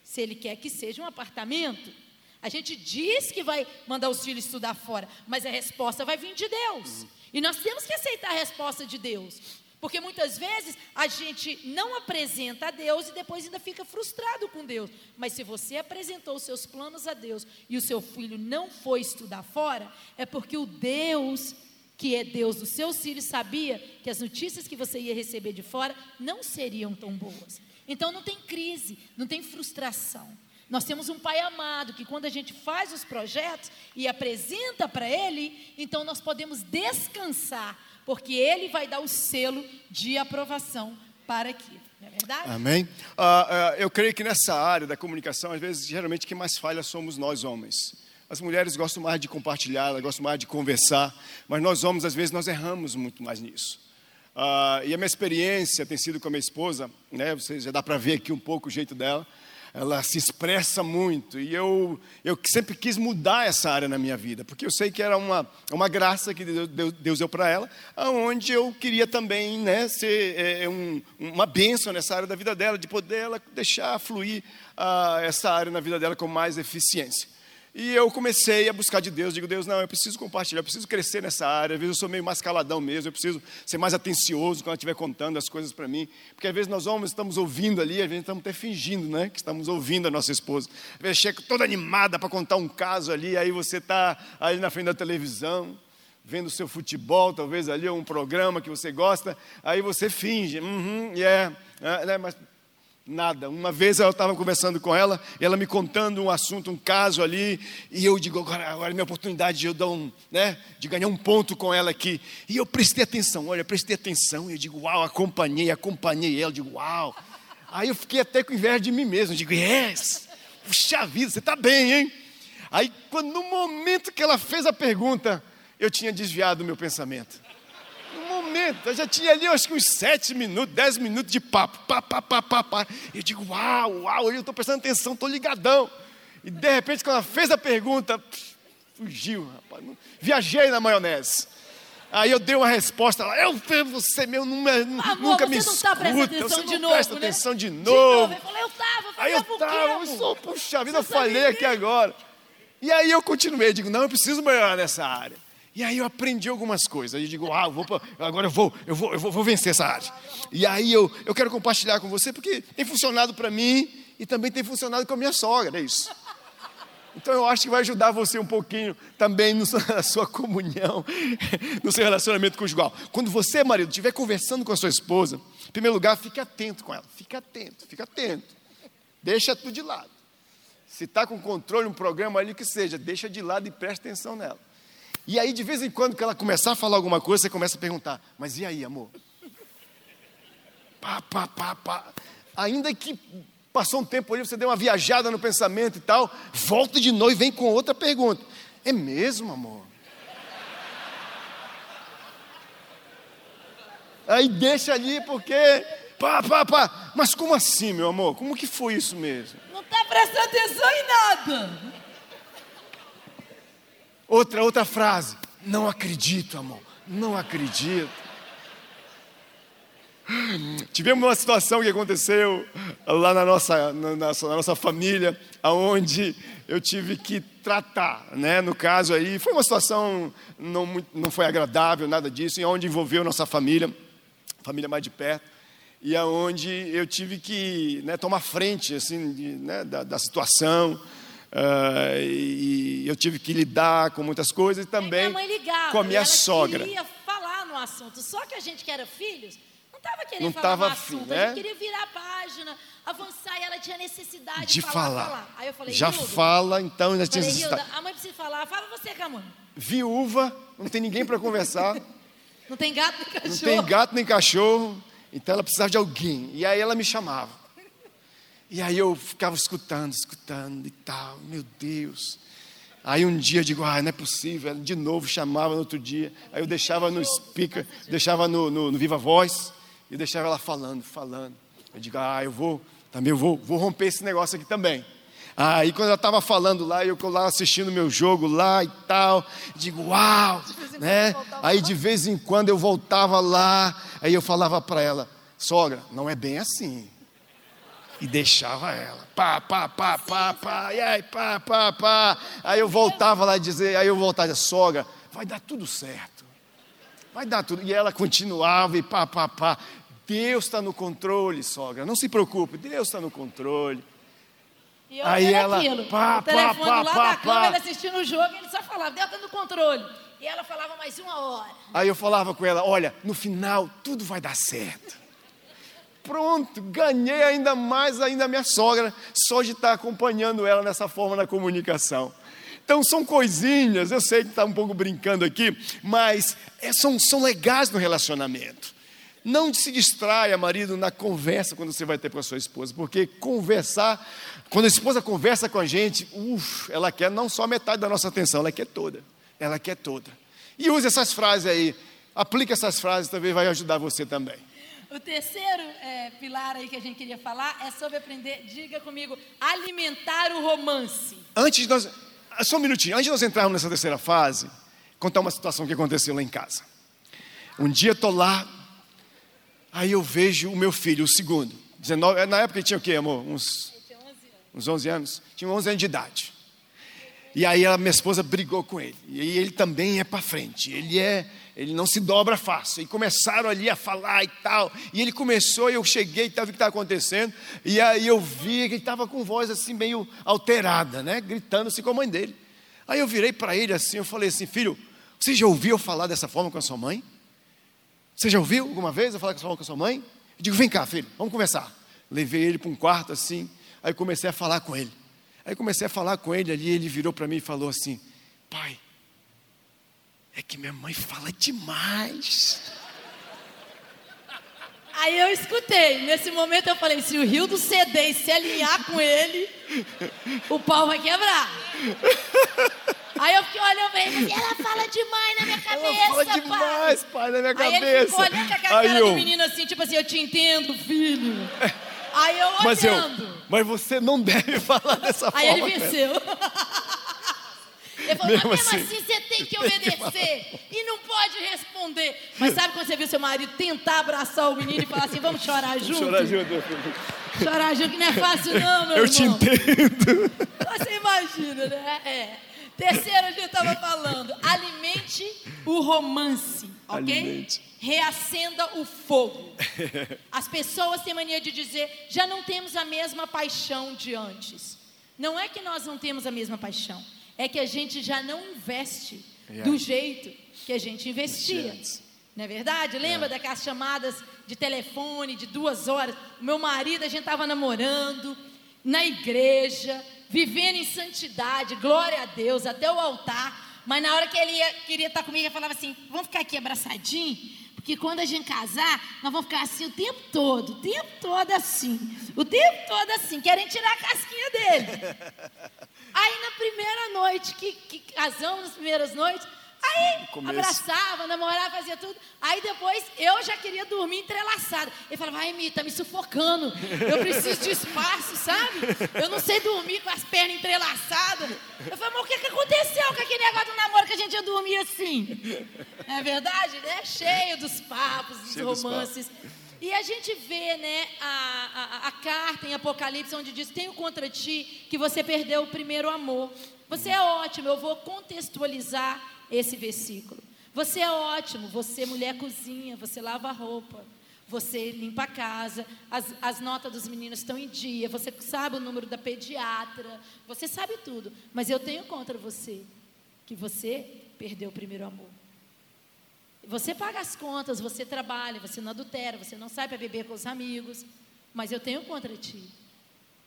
Se ele quer que seja um apartamento, a gente diz que vai mandar os filhos estudar fora, mas a resposta vai vir de Deus. E nós temos que aceitar a resposta de Deus. Porque muitas vezes a gente não apresenta a Deus e depois ainda fica frustrado com Deus. Mas se você apresentou os seus planos a Deus e o seu filho não foi estudar fora, é porque o Deus, que é Deus dos seus filhos, sabia que as notícias que você ia receber de fora não seriam tão boas. Então não tem crise, não tem frustração. Nós temos um Pai amado que, quando a gente faz os projetos e apresenta para Ele, então nós podemos descansar, porque Ele vai dar o selo de aprovação para aquilo. Não é verdade? Amém. Uh, uh, eu creio que nessa área da comunicação, às vezes, geralmente, quem mais falha somos nós homens. As mulheres gostam mais de compartilhar, elas gostam mais de conversar, mas nós homens, às vezes, nós erramos muito mais nisso. Uh, e a minha experiência tem sido com a minha esposa, né? Você já dá para ver aqui um pouco o jeito dela ela se expressa muito. E eu, eu sempre quis mudar essa área na minha vida, porque eu sei que era uma, uma graça que Deus, Deus deu para ela, aonde eu queria também né, ser é, um, uma bênção nessa área da vida dela, de poder ela deixar fluir ah, essa área na vida dela com mais eficiência. E eu comecei a buscar de Deus, digo, Deus, não, eu preciso compartilhar, eu preciso crescer nessa área, às vezes eu sou meio mais caladão mesmo, eu preciso ser mais atencioso quando eu estiver contando as coisas para mim, porque às vezes nós homens estamos ouvindo ali, às vezes estamos até fingindo, né, que estamos ouvindo a nossa esposa, às vezes chega toda animada para contar um caso ali, aí você está ali na frente da televisão, vendo o seu futebol, talvez ali um programa que você gosta, aí você finge, uhum, yeah, é, né, mas Nada. Uma vez eu estava conversando com ela, ela me contando um assunto, um caso ali, e eu digo, agora, agora é minha oportunidade de eu dar um, né, de ganhar um ponto com ela aqui. E eu prestei atenção, olha, prestei atenção, e eu digo, uau, acompanhei, acompanhei ela, eu digo, uau. Aí eu fiquei até com inveja de mim mesmo, eu digo, yes, puxa vida, você está bem, hein? Aí, quando, no momento que ela fez a pergunta, eu tinha desviado o meu pensamento Eu já tinha ali, acho que uns sete minutos, dez minutos de papo. Pá, pá, pá, pá, pá. Eu digo, uau, uau, eu estou prestando atenção, estou ligadão. E de repente, quando ela fez a pergunta, fugiu, rapaz. Viajei na maionese. Aí eu dei uma resposta lá, eu você meu não, Amor, nunca me não tá escuta, você não novo, presta né? atenção de novo. De novo. Eu falei, eu tava, eu aí eu tava, eu sou, puxa vida, eu falei aqui agora. E aí eu continuei, digo, não, eu preciso melhorar nessa área. E aí eu aprendi algumas coisas. Aí eu digo, ah, vou, agora eu vou, eu vou, eu vou, vou vencer essa área. E aí eu, eu quero compartilhar com você, porque tem funcionado para mim e também tem funcionado com a minha sogra, é isso. Então eu acho que vai ajudar você um pouquinho também na sua comunhão, no seu relacionamento conjugal. Quando você, marido, estiver conversando com a sua esposa, em primeiro lugar, fique atento com ela. Fique atento, fique atento. Deixa tudo de lado. Se está com controle, um programa ali que seja, deixa de lado e preste atenção nela. E aí, de vez em quando, que ela começar a falar alguma coisa, você começa a perguntar: Mas e aí, amor? Pá, pá, pá, pá. Ainda que passou um tempo ali, você deu uma viajada no pensamento e tal, volta de novo e vem com outra pergunta: É mesmo, amor? Aí deixa ali porque. Pá, pá, pá. Mas como assim, meu amor? Como que foi isso mesmo? Não está prestando atenção em nada. Outra, outra frase. Não acredito, amor. Não acredito. Tivemos uma situação que aconteceu lá na nossa, na nossa, na nossa família, aonde eu tive que tratar, né? No caso aí, foi uma situação não, não foi agradável, nada disso, e onde envolveu nossa família, família mais de perto, e aonde eu tive que né, tomar frente assim de, né, da, da situação. Uh, e eu tive que lidar com muitas coisas e também ligava, com a minha ela sogra. queria falar no assunto, só que a gente que era filhos não estava querendo não falar tava no assunto, né? a gente queria virar a página, avançar e ela tinha necessidade de, de falar, falar. Aí eu falei, já Hilda, fala, então já tinha Hilda, a mãe precisa falar, fala você com a mãe. Viúva, não tem ninguém para conversar. não tem gato nem cachorro. Não tem gato nem cachorro, então ela precisava de alguém. E aí ela me chamava. E aí eu ficava escutando, escutando e tal, meu Deus. Aí um dia eu digo, ah, não é possível. Ela de novo chamava no outro dia. Aí eu deixava no speaker, deixava no, no, no Viva Voz e deixava ela falando, falando. Eu digo, ah, eu vou, também eu vou, vou romper esse negócio aqui também. Aí quando ela estava falando lá, eu lá assistindo meu jogo lá e tal, digo, uau, né? Aí de vez em quando eu voltava lá, aí eu falava para ela, sogra, não é bem assim e deixava ela. Pá, pá, pá, pá, pá, e aí, pá, pá, pá. Aí eu voltava lá e dizer, aí eu voltava sogra, vai dar tudo certo. Vai dar tudo. E ela continuava e pá, pá, pá. Deus está no controle, sogra. Não se preocupe, Deus está no controle. E eu aí ela, aquilo. pá, o telefone pá, pá, lá pá, da cama, ele assistindo o jogo, ele só falava, Deus está no controle. E ela falava mais uma hora. Aí eu falava com ela, olha, no final tudo vai dar certo. Pronto, ganhei ainda mais ainda minha sogra, só de estar acompanhando ela nessa forma na comunicação. Então são coisinhas, eu sei que está um pouco brincando aqui, mas é, são, são legais no relacionamento. Não se distraia, marido, na conversa quando você vai ter com a sua esposa, porque conversar, quando a esposa conversa com a gente, uf, ela quer não só metade da nossa atenção, ela quer toda. Ela quer toda. E use essas frases aí, aplique essas frases, também vai ajudar você também. O terceiro é, pilar aí que a gente queria falar é sobre aprender, diga comigo, alimentar o romance. Antes de nós, só um minutinho, antes de nós entrarmos nessa terceira fase, contar uma situação que aconteceu lá em casa. Um dia estou lá, aí eu vejo o meu filho, o segundo, 19, na época ele tinha o quê, amor? Uns, uns 11 anos. Tinha 11 anos de idade. E aí a minha esposa brigou com ele. E ele também é para frente. Ele é, ele não se dobra fácil. E começaram ali a falar e tal. E ele começou, e eu cheguei, estava o que estava acontecendo. E aí eu vi que ele estava com voz assim meio alterada, né? Gritando assim com a mãe dele. Aí eu virei para ele assim, eu falei assim, filho, você já ouviu falar dessa forma com a sua mãe? Você já ouviu alguma vez eu falar dessa forma com a sua mãe? Eu digo, vem cá, filho, vamos conversar. Levei ele para um quarto assim, aí comecei a falar com ele. Aí comecei a falar com ele ali, ele virou para mim e falou assim: Pai, é que minha mãe fala demais. Aí eu escutei, nesse momento eu falei: se o Rio do CD se alinhar com ele, o pau vai quebrar. Aí eu fiquei olhando pra ele, ela fala demais na minha cabeça. Ela fala demais, pai, na minha Aí cabeça. ele ficou olhando com a cara Aí eu- do menino assim, tipo assim, eu te entendo, filho. Aí eu olhando. Mas eu, mas você não deve falar dessa Aí forma. ele cara. venceu. Ele falou, Mesmo mas mesmo assim, assim, você tem que obedecer e não pode responder. Mas sabe quando você viu seu marido tentar abraçar o menino e falar assim, vamos chorar junto? Chorar junto. Chorar junto que não é fácil não, meu Eu irmão. te entendo. Você imagina, né? É. Terceiro, a gente estava falando, alimente o romance, ok? Alimente. Reacenda o fogo. As pessoas têm mania de dizer, já não temos a mesma paixão de antes. Não é que nós não temos a mesma paixão, é que a gente já não investe Yeah. do jeito que a gente investia. Não é verdade? Lembra daquelas chamadas de telefone de duas horas? O meu marido, a gente estava namorando, na igreja, vivendo em santidade, glória a Deus, até o altar. Mas na hora que ele ia- queria estar comigo, ele falava assim: vamos ficar aqui abraçadinho, porque quando a gente casar, nós vamos ficar assim o tempo todo, o tempo todo assim, o tempo todo assim, querem tirar a casquinha dele. Aí na primeira noite que, que casamos, nas primeiras noites, aí abraçava, namorava, fazia tudo. Aí depois eu já queria dormir entrelaçada. Ele falava, ai, Mi, tá me sufocando. Eu preciso de espaço, sabe? Eu não sei dormir com as pernas entrelaçadas. Eu falei, mas o que, que aconteceu com aquele negócio do namoro que a gente ia dormir assim? É verdade, né? Cheio dos papos, dos Cheio dos romances. E a gente vê, né, a, a, a carta em Apocalipse, onde diz: Tenho contra ti que você perdeu o primeiro amor. Você é ótimo, eu vou contextualizar esse versículo. Você é ótimo, você, mulher, cozinha, você lava a roupa, você limpa a casa, as, as notas dos meninos estão em dia, você sabe o número da pediatra, você sabe tudo. Mas eu tenho contra você que você perdeu o primeiro amor. Você paga as contas, você trabalha, você não adultera, você não sai para beber com os amigos, mas eu tenho contra ti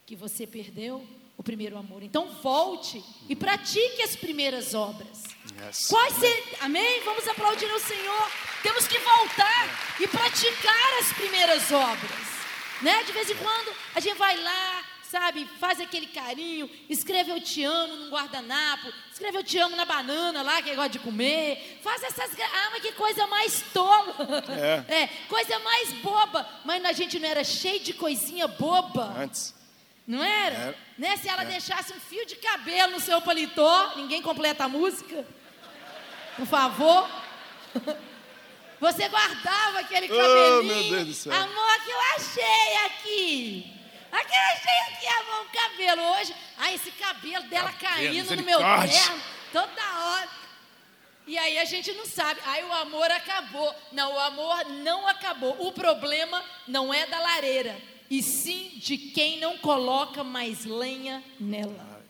que você perdeu o primeiro amor. Então volte e pratique as primeiras obras. Yes. Quais ser... Amém? Vamos aplaudir ao Senhor. Temos que voltar e praticar as primeiras obras. Né? De vez em quando a gente vai lá, sabe, faz aquele carinho, escreve eu te amo num guardanapo, escreve eu te amo na banana lá, que gosta de comer, faz essas. Ah, mas que coisa mais tola! É. coisa mais boba. Mas a gente não era cheio de coisinha boba. Antes. Não era? Era. Né? Se ela deixasse um fio de cabelo no seu paletó, ninguém completa a música. Por favor. Você guardava aquele Oh, cabelinho. meu Deus do céu. Amor, que eu achei aqui. Aqui eu achei aqui, amor, o cabelo. Hoje, ah, esse cabelo dela caindo no meu terno toda hora. E aí a gente não sabe. Aí o amor acabou. Não, o amor não acabou. O problema não é da lareira, e sim de quem não coloca mais lenha nela.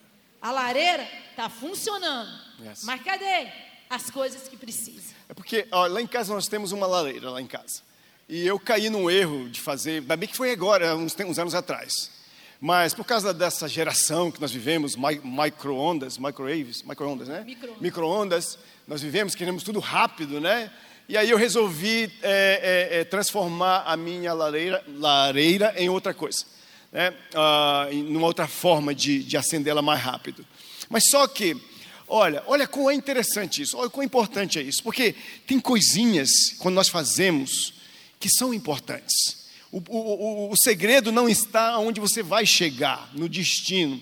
A lareira está funcionando. Yes. Mas cadê as coisas que precisam? É porque ó, lá em casa nós temos uma lareira lá em casa. E eu caí num erro de fazer, ainda bem que foi agora, uns, uns anos atrás. Mas por causa dessa geração que nós vivemos, mi- micro-ondas, microwaves, micro-ondas, né? Micro-ondas. Micro-ondas, nós vivemos, queremos tudo rápido, né? E aí eu resolvi é, é, é, transformar a minha lareira, lareira em outra coisa, né? Ah, em numa outra forma de, de acendê-la mais rápido. Mas só que, olha, olha como é interessante isso, olha como importante é isso, porque tem coisinhas, quando nós fazemos, que são importantes. O, o, o, o segredo não está onde você vai chegar, no destino.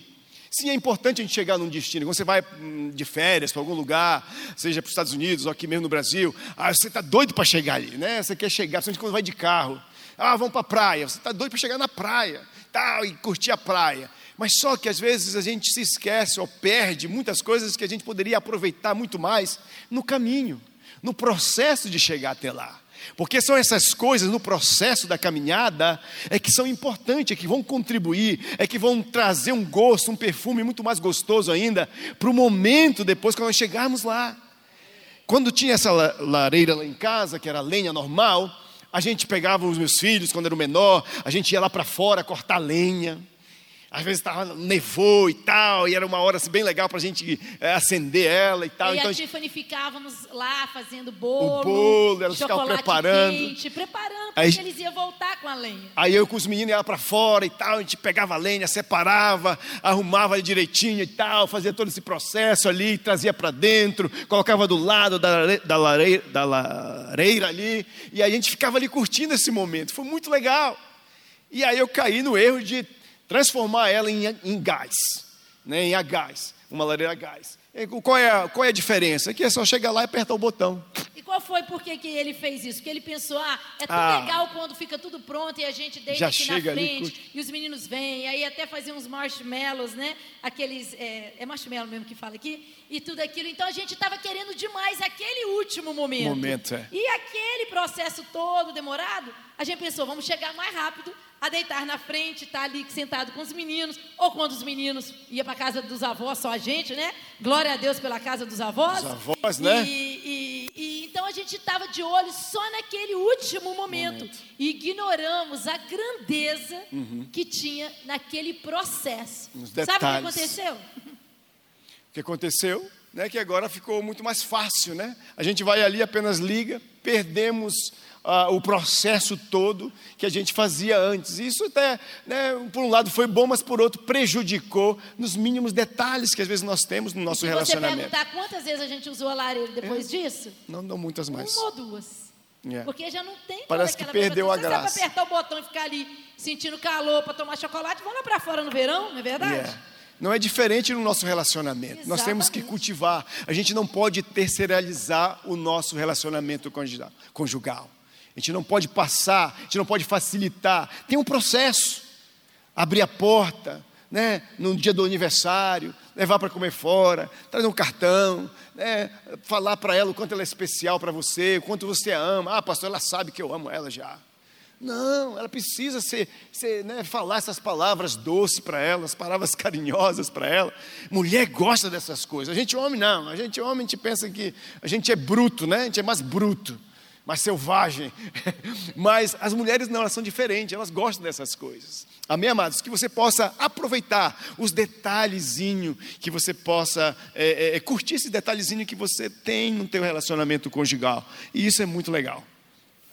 Sim, é importante a gente chegar num destino. Quando você vai hum, de férias para algum lugar, seja para os Estados Unidos ou aqui mesmo no Brasil, ah, você está doido para chegar ali, né? Você quer chegar, principalmente quando vai de carro. Ah, vamos para a praia. Você está doido para chegar na praia. Tal, e curtir a praia. Mas só que às vezes a gente se esquece ou perde muitas coisas que a gente poderia aproveitar muito mais no caminho, no processo de chegar até lá. Porque são essas coisas no processo da caminhada é que são importantes, é que vão contribuir, é que vão trazer um gosto, um perfume muito mais gostoso ainda para o momento depois quando nós chegarmos lá. Quando tinha essa lareira lá em casa, que era lenha normal, a gente pegava os meus filhos quando era menor, a gente ia lá para fora cortar lenha às vezes estava nevou e tal, e era uma hora assim, bem legal para a gente é, acender ela e tal. E então, a Tiffany ficávamos lá fazendo bolo, o bolo, elas ficavam preparando, quente, preparando porque aí, eles iam voltar com a lenha. Aí eu com os meninos ia para fora e tal, a gente pegava a lenha, separava, arrumava direitinho e tal, fazia todo esse processo ali, trazia para dentro, colocava do lado da, da, lareira, da lareira ali, e a gente ficava ali curtindo esse momento. Foi muito legal. E aí eu caí no erro de transformar ela em, em gás, né, em a gás, uma lareira a gás. Qual é, a, qual é a diferença? Que é só chegar lá e apertar o botão. E qual foi por que, que ele fez isso? Porque ele pensou, ah, é tão ah, legal quando fica tudo pronto e a gente deita aqui na frente ali, e os meninos vêm, aí até fazer uns marshmallows, né? Aqueles, é, é marshmallow mesmo que fala aqui, e tudo aquilo. Então a gente estava querendo demais aquele último momento. Momento, é. E aquele processo todo demorado, a gente pensou, vamos chegar mais rápido a deitar na frente, estar tá ali sentado com os meninos, ou quando os meninos ia para a casa dos avós, só a gente, né? Glória a Deus pela casa dos avós. Os avós, né? E, e, e então a gente estava de olho só naquele último momento, momento. e ignoramos a grandeza uhum. que tinha naquele processo. Sabe o que aconteceu? O que aconteceu? Né, que agora ficou muito mais fácil, né? A gente vai ali, apenas liga, perdemos ah, o processo todo que a gente fazia antes. Isso até, né, por um lado foi bom, mas por outro prejudicou nos mínimos detalhes que às vezes nós temos no nosso e relacionamento. Você perguntar quantas vezes a gente usou a lareira depois é, disso? Não, não muitas mais. Uma ou duas. É. Porque já não tem Parece que perdeu a graça. Você apertar o botão e ficar ali sentindo calor para tomar chocolate, vamos lá para fora no verão, não é verdade? É. Não é diferente no nosso relacionamento. Exatamente. Nós temos que cultivar. A gente não pode terceirizar o nosso relacionamento conjugal. A gente não pode passar, a gente não pode facilitar. Tem um processo. Abrir a porta, né, no dia do aniversário, levar para comer fora, trazer um cartão, né, falar para ela o quanto ela é especial para você, o quanto você a ama. Ah, pastor, ela sabe que eu amo ela já. Não, ela precisa ser, ser né, falar essas palavras doces para ela, as palavras carinhosas para ela. Mulher gosta dessas coisas. A gente homem não. A gente homem a gente pensa que a gente é bruto, né? A gente é mais bruto mais selvagem. Mas as mulheres não, elas são diferentes, elas gostam dessas coisas. Amém, amados? Que você possa aproveitar os detalhezinhos, que você possa é, é, é, curtir esse detalhezinho que você tem no teu relacionamento conjugal. E isso é muito legal.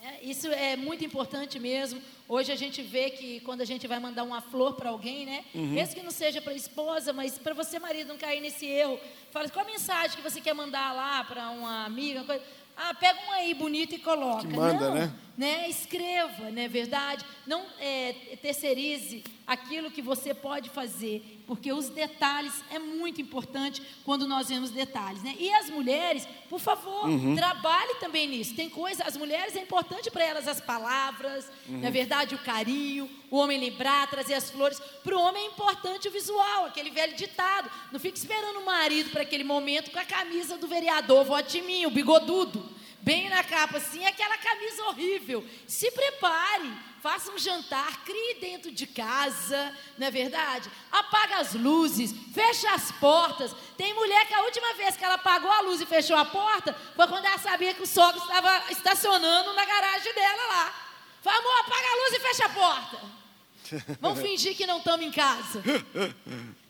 É, isso é muito importante mesmo. Hoje a gente vê que quando a gente vai mandar uma flor para alguém, né? Uhum. Mesmo que não seja para a esposa, mas para você, marido, não cair nesse erro. Fala, qual a mensagem que você quer mandar lá para uma amiga? Uma coisa ah, pega um aí bonito e coloca. Que manda, não, né? Né? Escreva, não é verdade? Não é, terceirize aquilo que você pode fazer, porque os detalhes é muito importante quando nós vemos detalhes, né? E as mulheres, por favor, uhum. trabalhe também nisso. Tem coisa, as mulheres é importante para elas as palavras, uhum. não é verdade? O carinho, o homem lembrar, trazer as flores. Para o homem é importante o visual, aquele velho ditado. Não fique esperando o marido para aquele momento com a camisa do vereador, vote em mim, o bigodudo bem na capa assim, aquela camisa horrível. Se prepare, faça um jantar, crie dentro de casa, não é verdade? Apaga as luzes, fecha as portas. Tem mulher que a última vez que ela apagou a luz e fechou a porta foi quando ela sabia que o sogro estava estacionando na garagem dela lá. Fala, amor, apaga a luz e fecha a porta. Vamos fingir que não estamos em casa.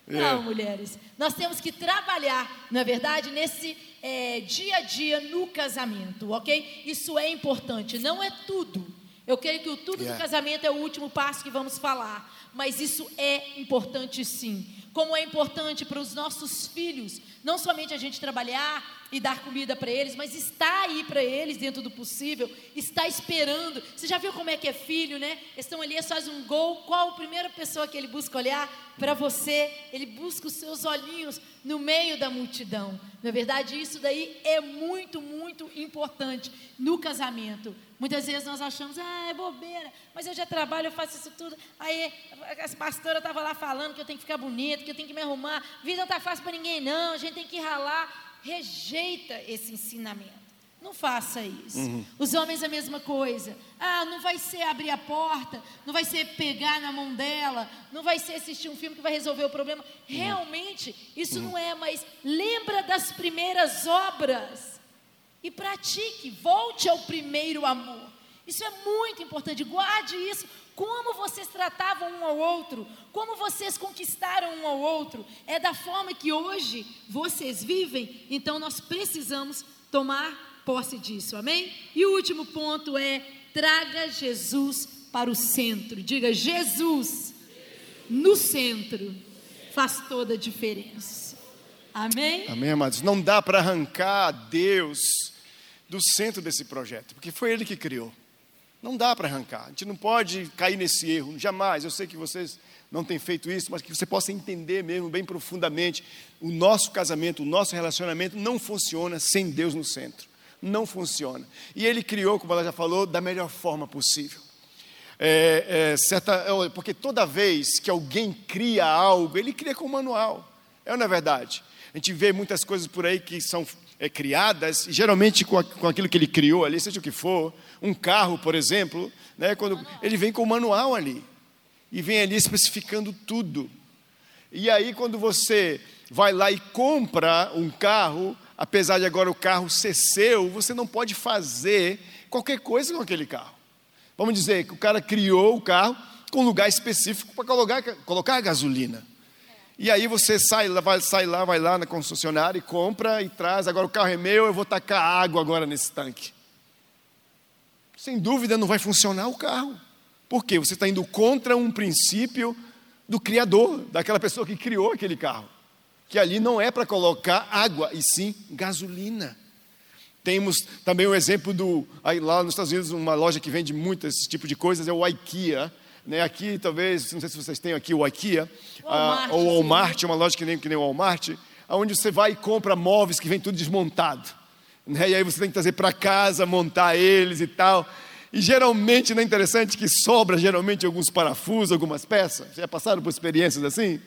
Não, mulheres. Nós temos que trabalhar, na é verdade, nesse é, dia a dia no casamento, ok? Isso é importante. Não é tudo. Eu creio que o tudo yeah. do casamento é o último passo que vamos falar. Mas isso é importante sim. Como é importante para os nossos filhos, não somente a gente trabalhar e dar comida para eles, mas está aí para eles dentro do possível, está esperando. Você já viu como é que é filho, né? Estão ali, faz um gol. Qual a primeira pessoa que ele busca olhar? Para você, ele busca os seus olhinhos no meio da multidão. Na verdade, isso daí é muito, muito importante no casamento. Muitas vezes nós achamos, ah, é bobeira, mas eu já trabalho, eu faço isso tudo. Aí a pastora estava lá falando que eu tenho que ficar bonito, que eu tenho que me arrumar. Vida não está fácil para ninguém, não, a gente tem que ralar. Rejeita esse ensinamento. Não faça isso. Uhum. Os homens a mesma coisa. Ah, não vai ser abrir a porta, não vai ser pegar na mão dela, não vai ser assistir um filme que vai resolver o problema. Uhum. Realmente, isso uhum. não é, mas lembra das primeiras obras e pratique, volte ao primeiro amor. Isso é muito importante, guarde isso. Como vocês tratavam um ao outro, como vocês conquistaram um ao outro, é da forma que hoje vocês vivem, então nós precisamos tomar posse disso, amém? E o último ponto é: traga Jesus para o centro. Diga, Jesus no centro faz toda a diferença. Amém? Amém, amados. Não dá para arrancar Deus do centro desse projeto, porque foi Ele que criou. Não dá para arrancar. A gente não pode cair nesse erro, jamais. Eu sei que vocês não têm feito isso, mas que você possa entender mesmo bem profundamente. O nosso casamento, o nosso relacionamento não funciona sem Deus no centro não funciona. E ele criou, como ela já falou, da melhor forma possível. É, é, certa, é, porque toda vez que alguém cria algo, ele cria com um manual. É ou não é verdade? A gente vê muitas coisas por aí que são é, criadas, geralmente com, a, com, aquilo que ele criou ali, seja o que for. Um carro, por exemplo, né, quando ele vem com o manual ali. E vem ali especificando tudo. E aí, quando você vai lá e compra um carro, apesar de agora o carro ser seu, você não pode fazer qualquer coisa com aquele carro. Vamos dizer que o cara criou o carro com um lugar específico para colocar, colocar gasolina. E aí você sai, vai, sai lá, vai lá na concessionária e compra e traz. Agora o carro é meu, eu vou tacar água agora nesse tanque. Sem dúvida não vai funcionar o carro. Por quê? Você está indo contra um princípio do Criador, daquela pessoa que criou aquele carro que ali não é para colocar água, e sim gasolina. Temos também o exemplo do, lá nos Estados Unidos, uma loja que vende muito esse tipo de coisas, é o IKEA. Né? Aqui, talvez, não sei se vocês têm aqui o IKEA, Walmart, ah, ou o Walmart, uma loja que nem, que nem o Walmart, onde você vai e compra móveis que vem tudo desmontado. Né? E aí você tem que trazer para casa, montar eles e tal. E geralmente, não é interessante que sobra geralmente alguns parafusos, algumas peças? Já passaram por experiências assim?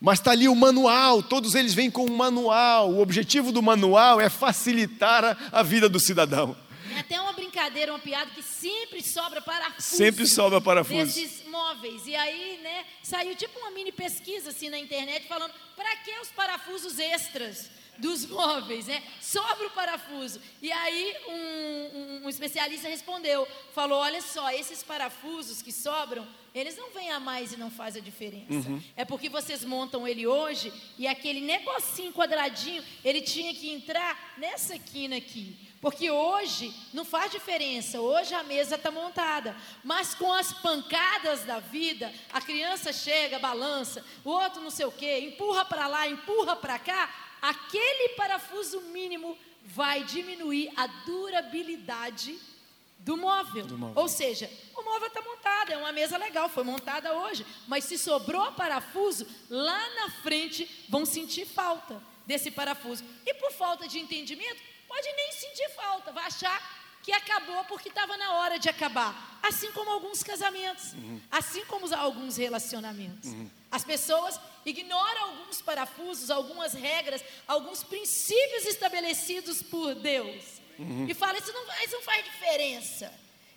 Mas está ali o manual, todos eles vêm com um manual. O objetivo do manual é facilitar a, a vida do cidadão. É até uma brincadeira, uma piada que sempre sobra parafuso. Sempre sobra parafuso. Desses móveis. E aí, né, saiu tipo uma mini pesquisa assim na internet falando para que os parafusos extras? dos móveis, né? Sobra o parafuso. E aí um, um, um, especialista respondeu, falou, olha só, esses parafusos que sobram, eles não vêm a mais e não fazem a diferença. Uhum. É porque vocês montam ele hoje e aquele negocinho quadradinho, ele tinha que entrar nessa quina aqui. Porque hoje não faz diferença, hoje a mesa está montada. Mas com as pancadas da vida, a criança chega, balança, o outro não sei o quê, empurra para lá, empurra para cá, aquele parafuso mínimo vai diminuir a durabilidade do móvel. do móvel. Ou seja, o móvel está montado, é uma mesa legal, foi montada hoje, mas se sobrou parafuso, lá na frente vão sentir falta desse parafuso. E por falta de entendimento, pode nem sentir falta, vai achar que acabou porque estava na hora de acabar. Assim como alguns casamentos, uhum. assim como alguns relacionamentos. Uhum. As pessoas ignoram alguns parafusos, algumas regras, alguns princípios estabelecidos por Deus. Uhum. E falam: isso não, isso não faz diferença.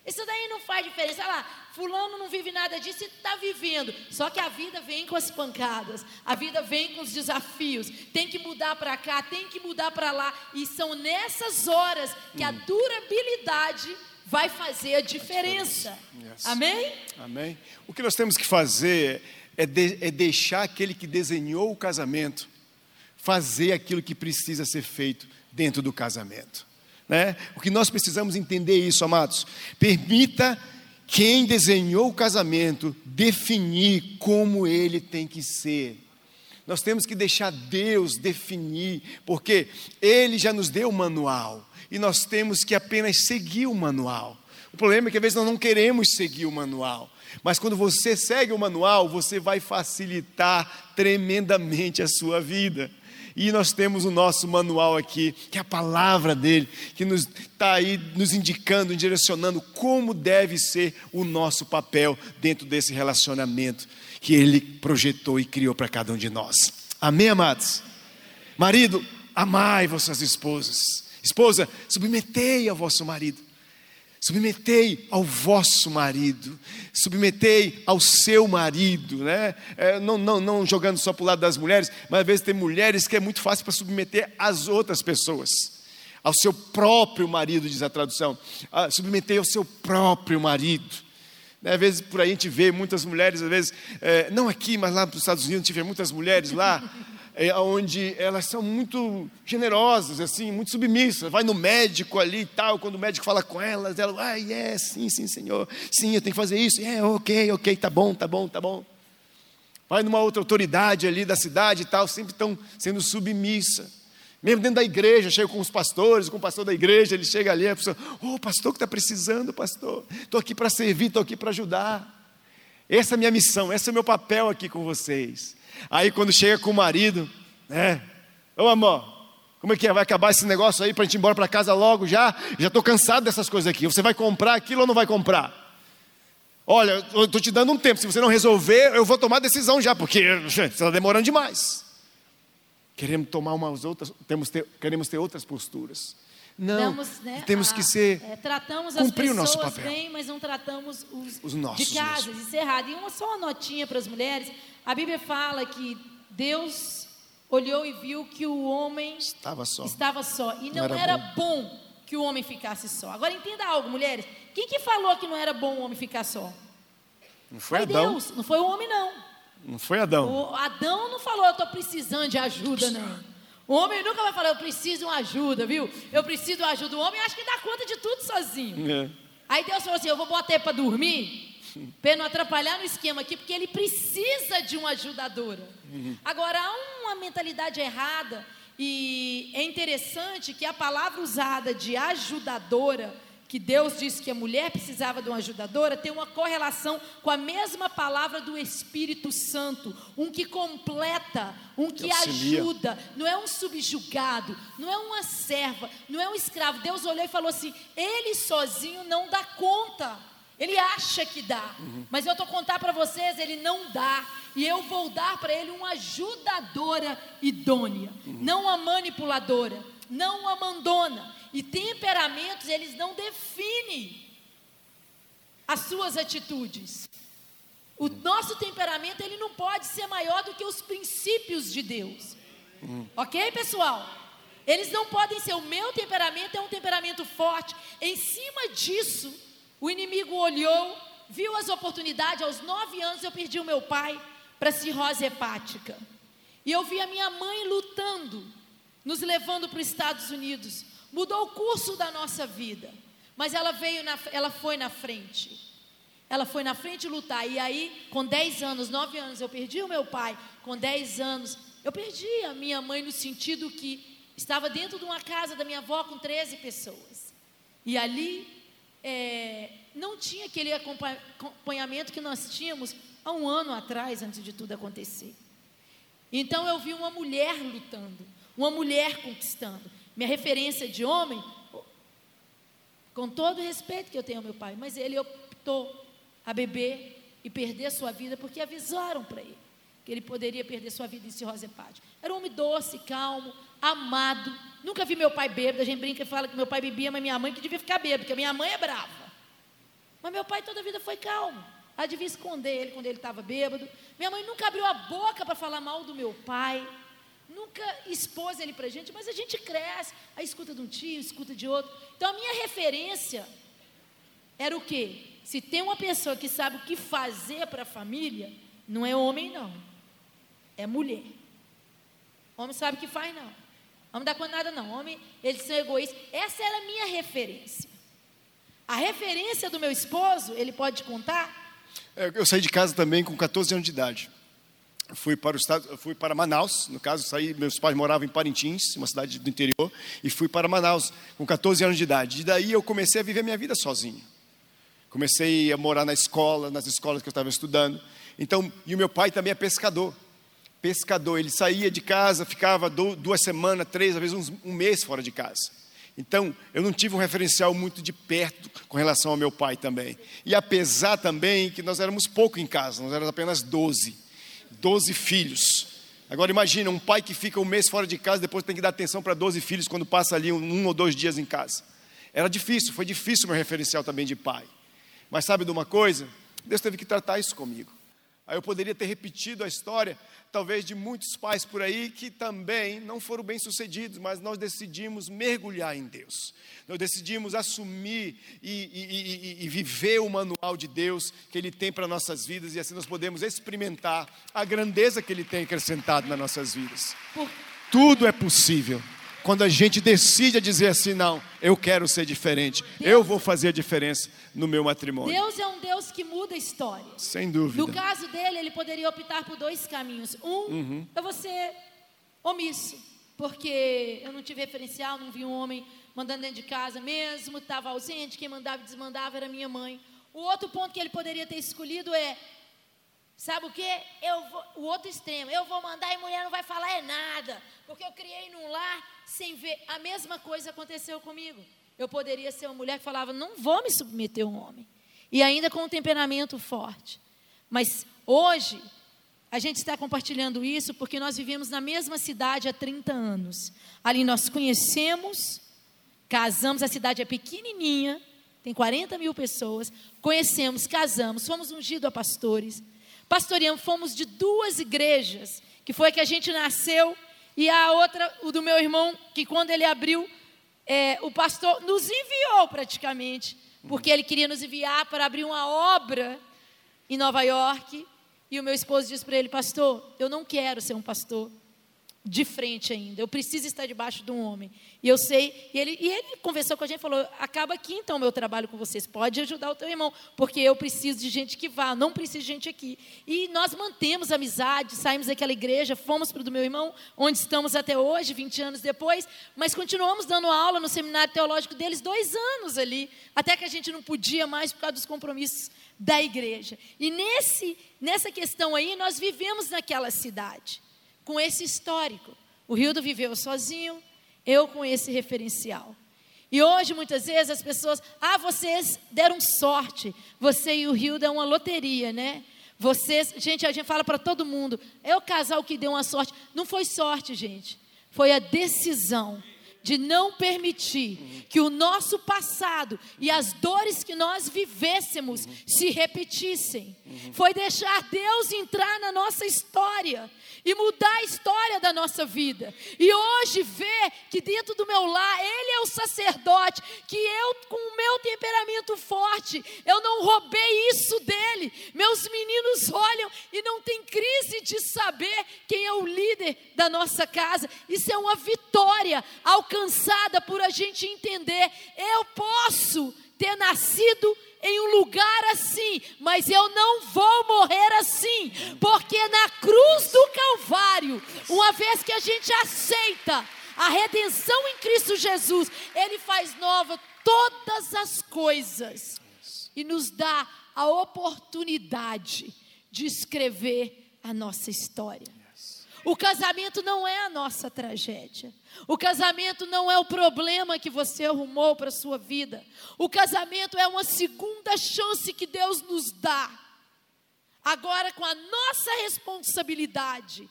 Isso daí não faz diferença. Olha lá, fulano não vive nada disso e está vivendo. Só que a vida vem com as pancadas, a vida vem com os desafios. Tem que mudar para cá, tem que mudar para lá. E são nessas horas que a hum. durabilidade vai fazer a diferença. Yes. Amém? Amém. O que nós temos que fazer é, de, é deixar aquele que desenhou o casamento fazer aquilo que precisa ser feito dentro do casamento. Né? O que nós precisamos entender é isso, amados. Permita quem desenhou o casamento definir como ele tem que ser. Nós temos que deixar Deus definir, porque Ele já nos deu o manual e nós temos que apenas seguir o manual. O problema é que às vezes nós não queremos seguir o manual, mas quando você segue o manual, você vai facilitar tremendamente a sua vida. E nós temos o nosso manual aqui, que é a palavra dele, que nos está aí nos indicando, direcionando como deve ser o nosso papel dentro desse relacionamento que ele projetou e criou para cada um de nós. Amém, amados? Marido, amai vossas esposas. Esposa, submetei ao vosso marido. Submetei ao vosso marido, submetei ao seu marido, né? É, não, não, não jogando só para o lado das mulheres, mas às vezes tem mulheres que é muito fácil para submeter às outras pessoas, ao seu próprio marido, diz a tradução, ah, submetei ao seu próprio marido. Né? Às vezes por aí a gente vê muitas mulheres, às vezes, é, não aqui, mas lá nos Estados Unidos a gente vê muitas mulheres lá é, onde elas são muito generosas, assim, muito submissas. Vai no médico ali e tal, quando o médico fala com elas, ela, ah, é, sim, sim, senhor, sim, eu tenho que fazer isso, é, ok, ok, tá bom, tá bom, tá bom. Vai numa outra autoridade ali da cidade e tal, sempre estão sendo submissa. Mesmo dentro da igreja, chega com os pastores, com o pastor da igreja, ele chega ali, a pessoa, ô oh, pastor que está precisando, pastor, estou aqui para servir, estou aqui para ajudar. Essa é a minha missão, esse é o meu papel aqui com vocês. Aí quando chega com o marido, né? Ô amor, como é que é? Vai acabar esse negócio aí para a gente ir embora para casa logo já? Já estou cansado dessas coisas aqui. Você vai comprar aquilo ou não vai comprar? Olha, eu estou te dando um tempo. Se você não resolver, eu vou tomar decisão já, porque está demorando demais. Queremos tomar umas outras, temos ter, queremos ter outras posturas. Não, Damos, né, temos a, que ser. É, tratamos as pessoas bem, mas não tratamos os, os nossos de casa, isso é errado. E uma só uma notinha para as mulheres. A Bíblia fala que Deus olhou e viu que o homem estava só. Estava só e não, não era, era bom. bom. que o homem ficasse só. Agora entenda algo, mulheres. Quem que falou que não era bom o homem ficar só? Não foi, foi Adão. Deus, não foi o homem não. Não foi Adão. O Adão não falou eu estou precisando de ajuda não. O homem nunca vai falar eu preciso de uma ajuda, viu? Eu preciso de uma ajuda. O homem acha que dá conta de tudo sozinho. É. Aí Deus falou assim: eu vou botar ele para dormir para não atrapalhar no esquema aqui, porque ele precisa de uma ajudadora. Uhum. Agora, há uma mentalidade errada, e é interessante que a palavra usada de ajudadora, que Deus disse que a mulher precisava de uma ajudadora, tem uma correlação com a mesma palavra do Espírito Santo, um que completa, um que ajuda, não é um subjugado, não é uma serva, não é um escravo. Deus olhou e falou assim: ele sozinho não dá conta. Ele acha que dá, uhum. mas eu estou contar para vocês, ele não dá. E eu vou dar para ele uma ajudadora idônea, uhum. não uma manipuladora, não uma mandona. E temperamentos, eles não definem as suas atitudes. O nosso temperamento, ele não pode ser maior do que os princípios de Deus. Ok, pessoal? Eles não podem ser. O meu temperamento é um temperamento forte. Em cima disso, o inimigo olhou, viu as oportunidades. Aos nove anos eu perdi o meu pai para cirrose hepática. E eu vi a minha mãe lutando, nos levando para os Estados Unidos. Mudou o curso da nossa vida. Mas ela veio, na, ela foi na frente. Ela foi na frente lutar. E aí, com 10 anos, 9 anos, eu perdi o meu pai. Com 10 anos, eu perdi a minha mãe no sentido que estava dentro de uma casa da minha avó com 13 pessoas. E ali é, não tinha aquele acompanhamento que nós tínhamos há um ano atrás, antes de tudo acontecer. Então eu vi uma mulher lutando, uma mulher conquistando. Minha referência de homem, com todo o respeito que eu tenho ao meu pai, mas ele optou a beber e perder sua vida porque avisaram para ele que ele poderia perder sua vida em cirrose hepática. Era um homem doce, calmo, amado. Nunca vi meu pai bêbado. A gente brinca e fala que meu pai bebia, mas minha mãe que devia ficar bêbado, porque minha mãe é brava. Mas meu pai toda a vida foi calmo. Ela devia esconder ele quando ele estava bêbado. Minha mãe nunca abriu a boca para falar mal do meu pai. Nunca expôs ele para a gente, mas a gente cresce. Aí escuta de um tio, escuta de outro. Então a minha referência era o quê? Se tem uma pessoa que sabe o que fazer para a família, não é homem, não. É mulher. Homem sabe o que faz, não. Homem dá conta nada, não. Homem, eles são egoístas. Essa era a minha referência. A referência do meu esposo, ele pode contar? É, eu saí de casa também com 14 anos de idade. Fui para o estado, fui para Manaus, no caso, saí, meus pais moravam em Parintins, uma cidade do interior, e fui para Manaus com 14 anos de idade. E daí eu comecei a viver minha vida sozinho. Comecei a morar na escola, nas escolas que eu estava estudando. Então, e o meu pai também é pescador. pescador. Ele saía de casa, ficava duas semanas, três, às vezes um mês fora de casa. Então, eu não tive um referencial muito de perto com relação ao meu pai também. E apesar também que nós éramos pouco em casa, nós éramos apenas 12. 12 filhos. Agora imagina um pai que fica um mês fora de casa, depois tem que dar atenção para 12 filhos quando passa ali um, um ou dois dias em casa. Era difícil, foi difícil meu referencial também de pai. Mas sabe de uma coisa? Deus teve que tratar isso comigo. Aí eu poderia ter repetido a história, talvez de muitos pais por aí que também não foram bem sucedidos, mas nós decidimos mergulhar em Deus. Nós decidimos assumir e, e, e, e viver o manual de Deus que Ele tem para nossas vidas e assim nós podemos experimentar a grandeza que Ele tem acrescentado nas nossas vidas. Tudo é possível quando a gente decide dizer assim, não, eu quero ser diferente, eu vou fazer a diferença no meu matrimônio. Deus é um Deus que muda a história. Sem dúvida. No caso dele, ele poderia optar por dois caminhos. Um, uhum. eu vou ser omisso, porque eu não tive referencial, não vi um homem mandando dentro de casa mesmo, estava ausente, quem mandava e desmandava era minha mãe. O outro ponto que ele poderia ter escolhido é Sabe o que? Eu vou, o outro extremo, eu vou mandar e mulher não vai falar é nada, porque eu criei num lar sem ver. A mesma coisa aconteceu comigo. Eu poderia ser uma mulher que falava, não vou me submeter a um homem. E ainda com um temperamento forte. Mas hoje, a gente está compartilhando isso porque nós vivemos na mesma cidade há 30 anos. Ali nós conhecemos, casamos, a cidade é pequenininha, tem 40 mil pessoas, conhecemos, casamos, fomos ungidos a pastores pastoreamos, fomos de duas igrejas, que foi que a gente nasceu, e a outra, o do meu irmão, que quando ele abriu, é, o pastor nos enviou praticamente, porque ele queria nos enviar para abrir uma obra em Nova York. E o meu esposo disse para ele, pastor, eu não quero ser um pastor de frente ainda. Eu preciso estar debaixo de um homem. E eu sei, e ele, e ele conversou com a gente e falou: acaba aqui então o meu trabalho com vocês. Pode ajudar o teu irmão, porque eu preciso de gente que vá, não preciso de gente aqui. E nós mantemos amizade, saímos daquela igreja, fomos para o do meu irmão, onde estamos até hoje, 20 anos depois, mas continuamos dando aula no seminário teológico deles dois anos ali, até que a gente não podia mais por causa dos compromissos da igreja. E nesse, nessa questão aí, nós vivemos naquela cidade com esse histórico. O Rildo viveu sozinho, eu com esse referencial. E hoje, muitas vezes, as pessoas, ah, vocês deram sorte. Você e o Rildo é uma loteria, né? Vocês, gente, a gente fala para todo mundo, é o casal que deu uma sorte. Não foi sorte, gente. Foi a decisão de não permitir que o nosso passado e as dores que nós vivêssemos se repetissem. Foi deixar Deus entrar na nossa história e mudar a história da nossa vida. E hoje ver que dentro do meu lar, Ele é o sacerdote, que eu, com o meu temperamento forte, eu não roubei isso dele. Meus meninos olham e não tem crise de saber quem é o líder da nossa casa. Isso é uma vitória alcançada por a gente entender. Eu posso ter nascido em um lugar assim, mas eu não vou morrer assim, porque na cruz do Calvário, uma vez que a gente aceita a redenção em Cristo Jesus, Ele faz nova todas as coisas e nos dá a oportunidade de escrever a nossa história. O casamento não é a nossa tragédia. O casamento não é o problema que você arrumou para a sua vida. O casamento é uma segunda chance que Deus nos dá. Agora, com a nossa responsabilidade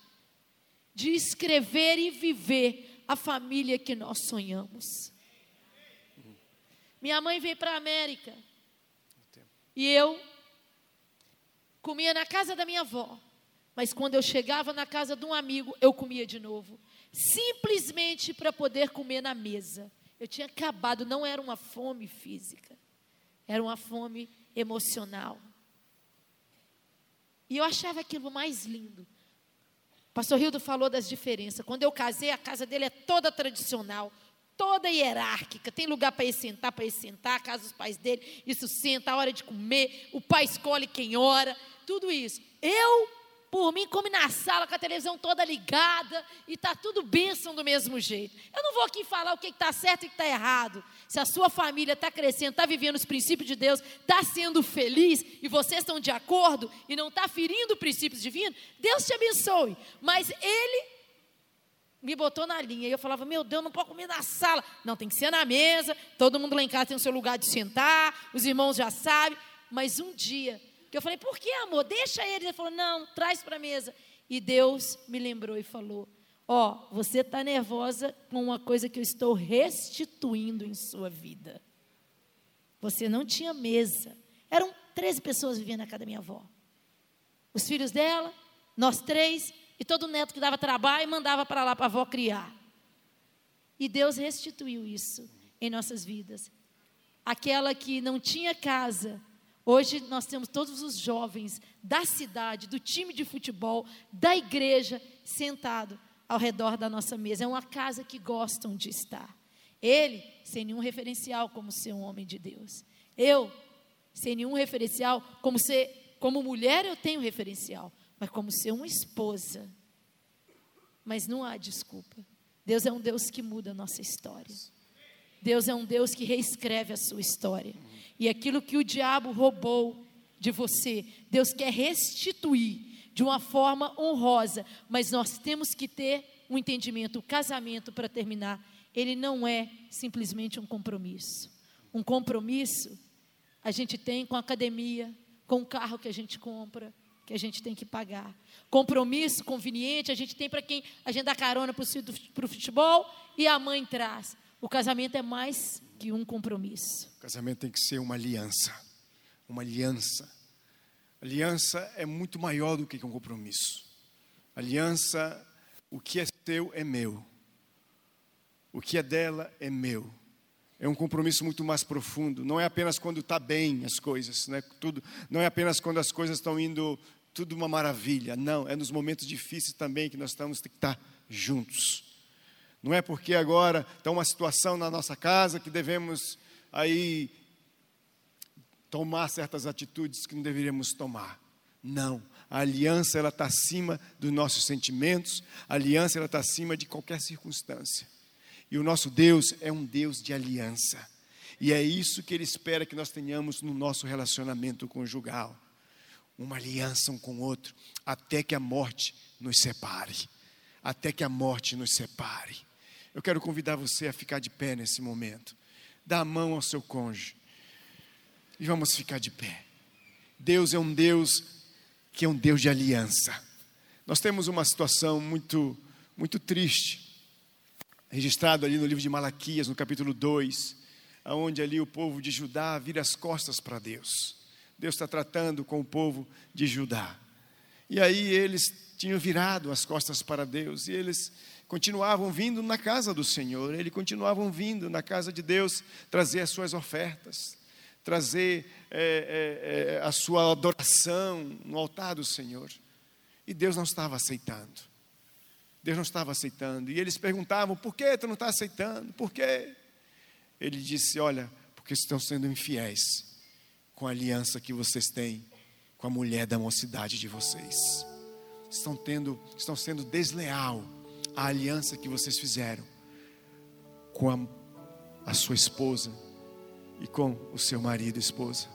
de escrever e viver a família que nós sonhamos. Minha mãe veio para a América. E eu comia na casa da minha avó. Mas quando eu chegava na casa de um amigo, eu comia de novo. Simplesmente para poder comer na mesa. Eu tinha acabado, não era uma fome física, era uma fome emocional. E eu achava aquilo mais lindo. O pastor Hildo falou das diferenças. Quando eu casei, a casa dele é toda tradicional, toda hierárquica. Tem lugar para ir sentar, para ir sentar, a casa dos pais dele, isso senta, a hora de comer, o pai escolhe quem ora, tudo isso. Eu por mim, come na sala com a televisão toda ligada e tá tudo bênção do mesmo jeito. Eu não vou aqui falar o que está certo e o que está errado. Se a sua família está crescendo, está vivendo os princípios de Deus, está sendo feliz e vocês estão de acordo e não está ferindo princípios divinos, Deus te abençoe. Mas Ele me botou na linha. E eu falava, meu Deus, não pode comer na sala. Não, tem que ser na mesa. Todo mundo lá em casa tem o seu lugar de sentar. Os irmãos já sabem. Mas um dia, que eu falei, por que, amor? Deixa ele. Ele falou, não, traz para a mesa. E Deus me lembrou e falou: Ó, oh, você está nervosa com uma coisa que eu estou restituindo em sua vida. Você não tinha mesa. Eram 13 pessoas vivendo na casa da minha avó. Os filhos dela, nós três, e todo neto que dava trabalho mandava para lá para a avó criar. E Deus restituiu isso em nossas vidas. Aquela que não tinha casa, hoje nós temos todos os jovens da cidade, do time de futebol, da igreja, sentado ao redor da nossa mesa. É uma casa que gostam de estar. Ele, sem nenhum referencial como ser um homem de Deus. Eu, sem nenhum referencial, como ser, como mulher eu tenho referencial mas como ser uma esposa. Mas não há desculpa. Deus é um Deus que muda a nossa história. Deus é um Deus que reescreve a sua história. E aquilo que o diabo roubou de você, Deus quer restituir de uma forma honrosa, mas nós temos que ter um entendimento. O casamento, para terminar, ele não é simplesmente um compromisso. Um compromisso a gente tem com a academia, com o carro que a gente compra, que a gente tem que pagar. Compromisso conveniente a gente tem para quem a gente dá carona para o futebol e a mãe traz. O casamento é mais que um compromisso. O casamento tem que ser uma aliança. Uma aliança. Aliança é muito maior do que um compromisso. Aliança, o que é teu é meu. O que é dela é meu. É um compromisso muito mais profundo. Não é apenas quando está bem as coisas, né? Tudo, não é apenas quando as coisas estão indo tudo uma maravilha. Não, é nos momentos difíceis também que nós estamos que estar juntos. Não é porque agora está uma situação na nossa casa que devemos aí tomar certas atitudes que não deveríamos tomar. Não, a aliança ela está acima dos nossos sentimentos, a aliança ela está acima de qualquer circunstância. E o nosso Deus é um Deus de aliança. E é isso que Ele espera que nós tenhamos no nosso relacionamento conjugal uma aliança um com o outro, até que a morte nos separe. Até que a morte nos separe. Eu quero convidar você a ficar de pé nesse momento. Dá a mão ao seu cônjuge. E vamos ficar de pé. Deus é um Deus que é um Deus de aliança. Nós temos uma situação muito, muito triste, registrado ali no livro de Malaquias, no capítulo 2, onde ali o povo de Judá vira as costas para Deus. Deus está tratando com o povo de Judá. E aí eles tinham virado as costas para Deus e eles continuavam vindo na casa do Senhor, eles continuavam vindo na casa de Deus trazer as suas ofertas, trazer é, é, a sua adoração no altar do Senhor. E Deus não estava aceitando. Deus não estava aceitando. E eles perguntavam: por que tu não está aceitando? Por quê? Ele disse: olha, porque estão sendo infiéis com a aliança que vocês têm com a mulher da mocidade de vocês. Estão tendo, estão sendo desleal a aliança que vocês fizeram com a, a sua esposa e com o seu marido e esposa.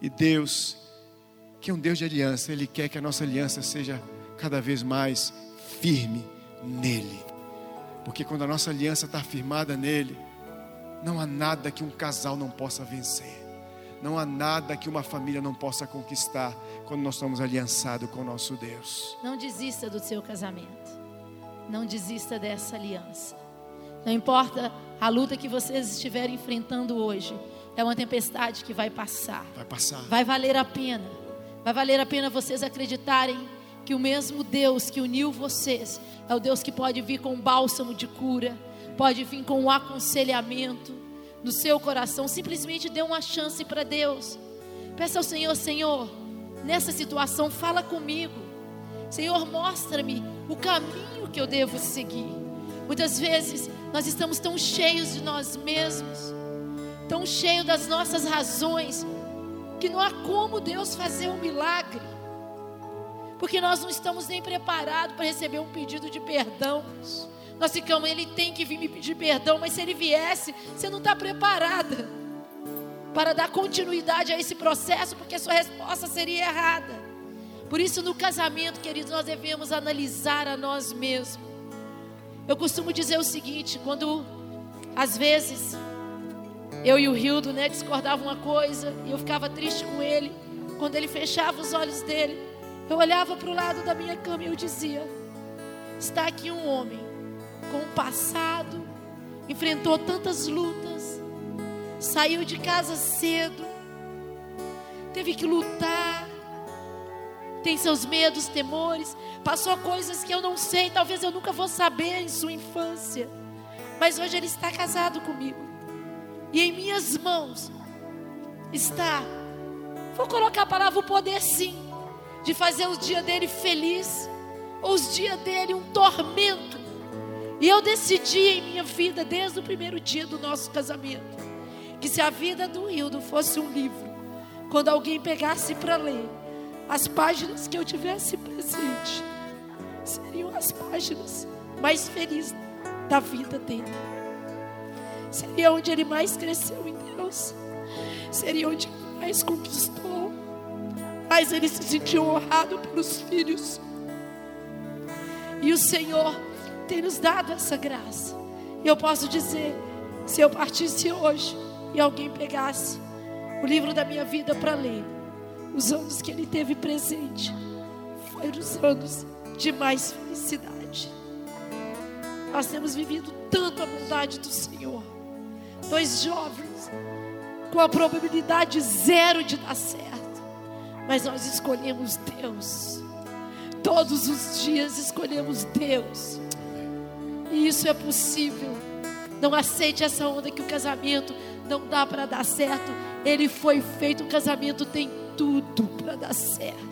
E Deus, que é um Deus de aliança, Ele quer que a nossa aliança seja cada vez mais firme nele. Porque quando a nossa aliança está firmada nele, não há nada que um casal não possa vencer. Não há nada que uma família não possa conquistar quando nós estamos aliançados com o nosso Deus. Não desista do seu casamento. Não desista dessa aliança. Não importa a luta que vocês estiverem enfrentando hoje, é uma tempestade que vai passar. Vai passar. Vai valer a pena. Vai valer a pena vocês acreditarem que o mesmo Deus que uniu vocês é o Deus que pode vir com bálsamo de cura, pode vir com um aconselhamento, no seu coração, simplesmente dê uma chance para Deus. Peça ao Senhor, Senhor, nessa situação, fala comigo. Senhor, mostra-me o caminho que eu devo seguir. Muitas vezes nós estamos tão cheios de nós mesmos, tão cheios das nossas razões, que não há como Deus fazer um milagre. Porque nós não estamos nem preparados para receber um pedido de perdão. Nós ficamos, ele tem que vir me pedir perdão, mas se ele viesse, você não está preparada para dar continuidade a esse processo, porque a sua resposta seria errada. Por isso, no casamento, queridos, nós devemos analisar a nós mesmos. Eu costumo dizer o seguinte: quando às vezes eu e o Rildo né, discordavam uma coisa e eu ficava triste com ele, quando ele fechava os olhos dele, eu olhava para o lado da minha cama e eu dizia: Está aqui um homem com um passado, enfrentou tantas lutas, saiu de casa cedo, teve que lutar, tem seus medos, temores, passou coisas que eu não sei, talvez eu nunca vou saber em sua infância, mas hoje ele está casado comigo, e em minhas mãos está Vou colocar a palavra o poder sim, de fazer os dias dele feliz, ou os dias dele um tormento. E eu decidi em minha vida, desde o primeiro dia do nosso casamento, que se a vida do Hildo fosse um livro, quando alguém pegasse para ler, as páginas que eu tivesse presente, seriam as páginas mais felizes da vida dele. Seria onde ele mais cresceu em Deus. Seria onde mais conquistou, mas ele se sentiu honrado pelos filhos. E o Senhor tem nos dado essa graça. E eu posso dizer, se eu partisse hoje e alguém pegasse o livro da minha vida para ler, os anos que ele teve presente foram os anos de mais felicidade. Nós temos vivido tanto a bondade do Senhor. Dois jovens com a probabilidade zero de dar certo. Mas nós escolhemos Deus. Todos os dias escolhemos Deus. E isso é possível. Não aceite essa onda que o casamento não dá para dar certo. Ele foi feito, o casamento tem tudo para dar certo.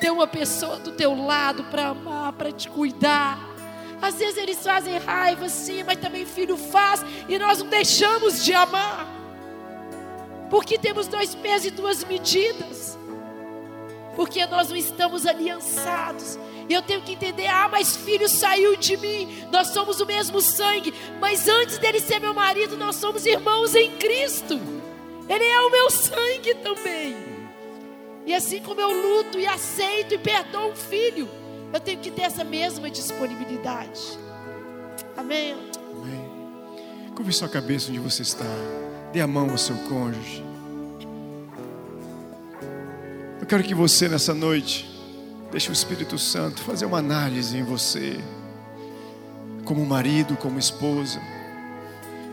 Tem uma pessoa do teu lado para amar, para te cuidar. Às vezes eles fazem raiva, sim, mas também filho faz, e nós não deixamos de amar. Porque temos dois pesos e duas medidas. Porque nós não estamos aliançados. E eu tenho que entender: ah, mas filho saiu de mim. Nós somos o mesmo sangue. Mas antes dele ser meu marido, nós somos irmãos em Cristo. Ele é o meu sangue também. E assim como eu luto e aceito e perdoo um filho, eu tenho que ter essa mesma disponibilidade. Amém. Amém. Curve sua cabeça onde você está. Dê a mão ao seu cônjuge. Eu quero que você nessa noite deixe o Espírito Santo fazer uma análise em você, como marido, como esposa.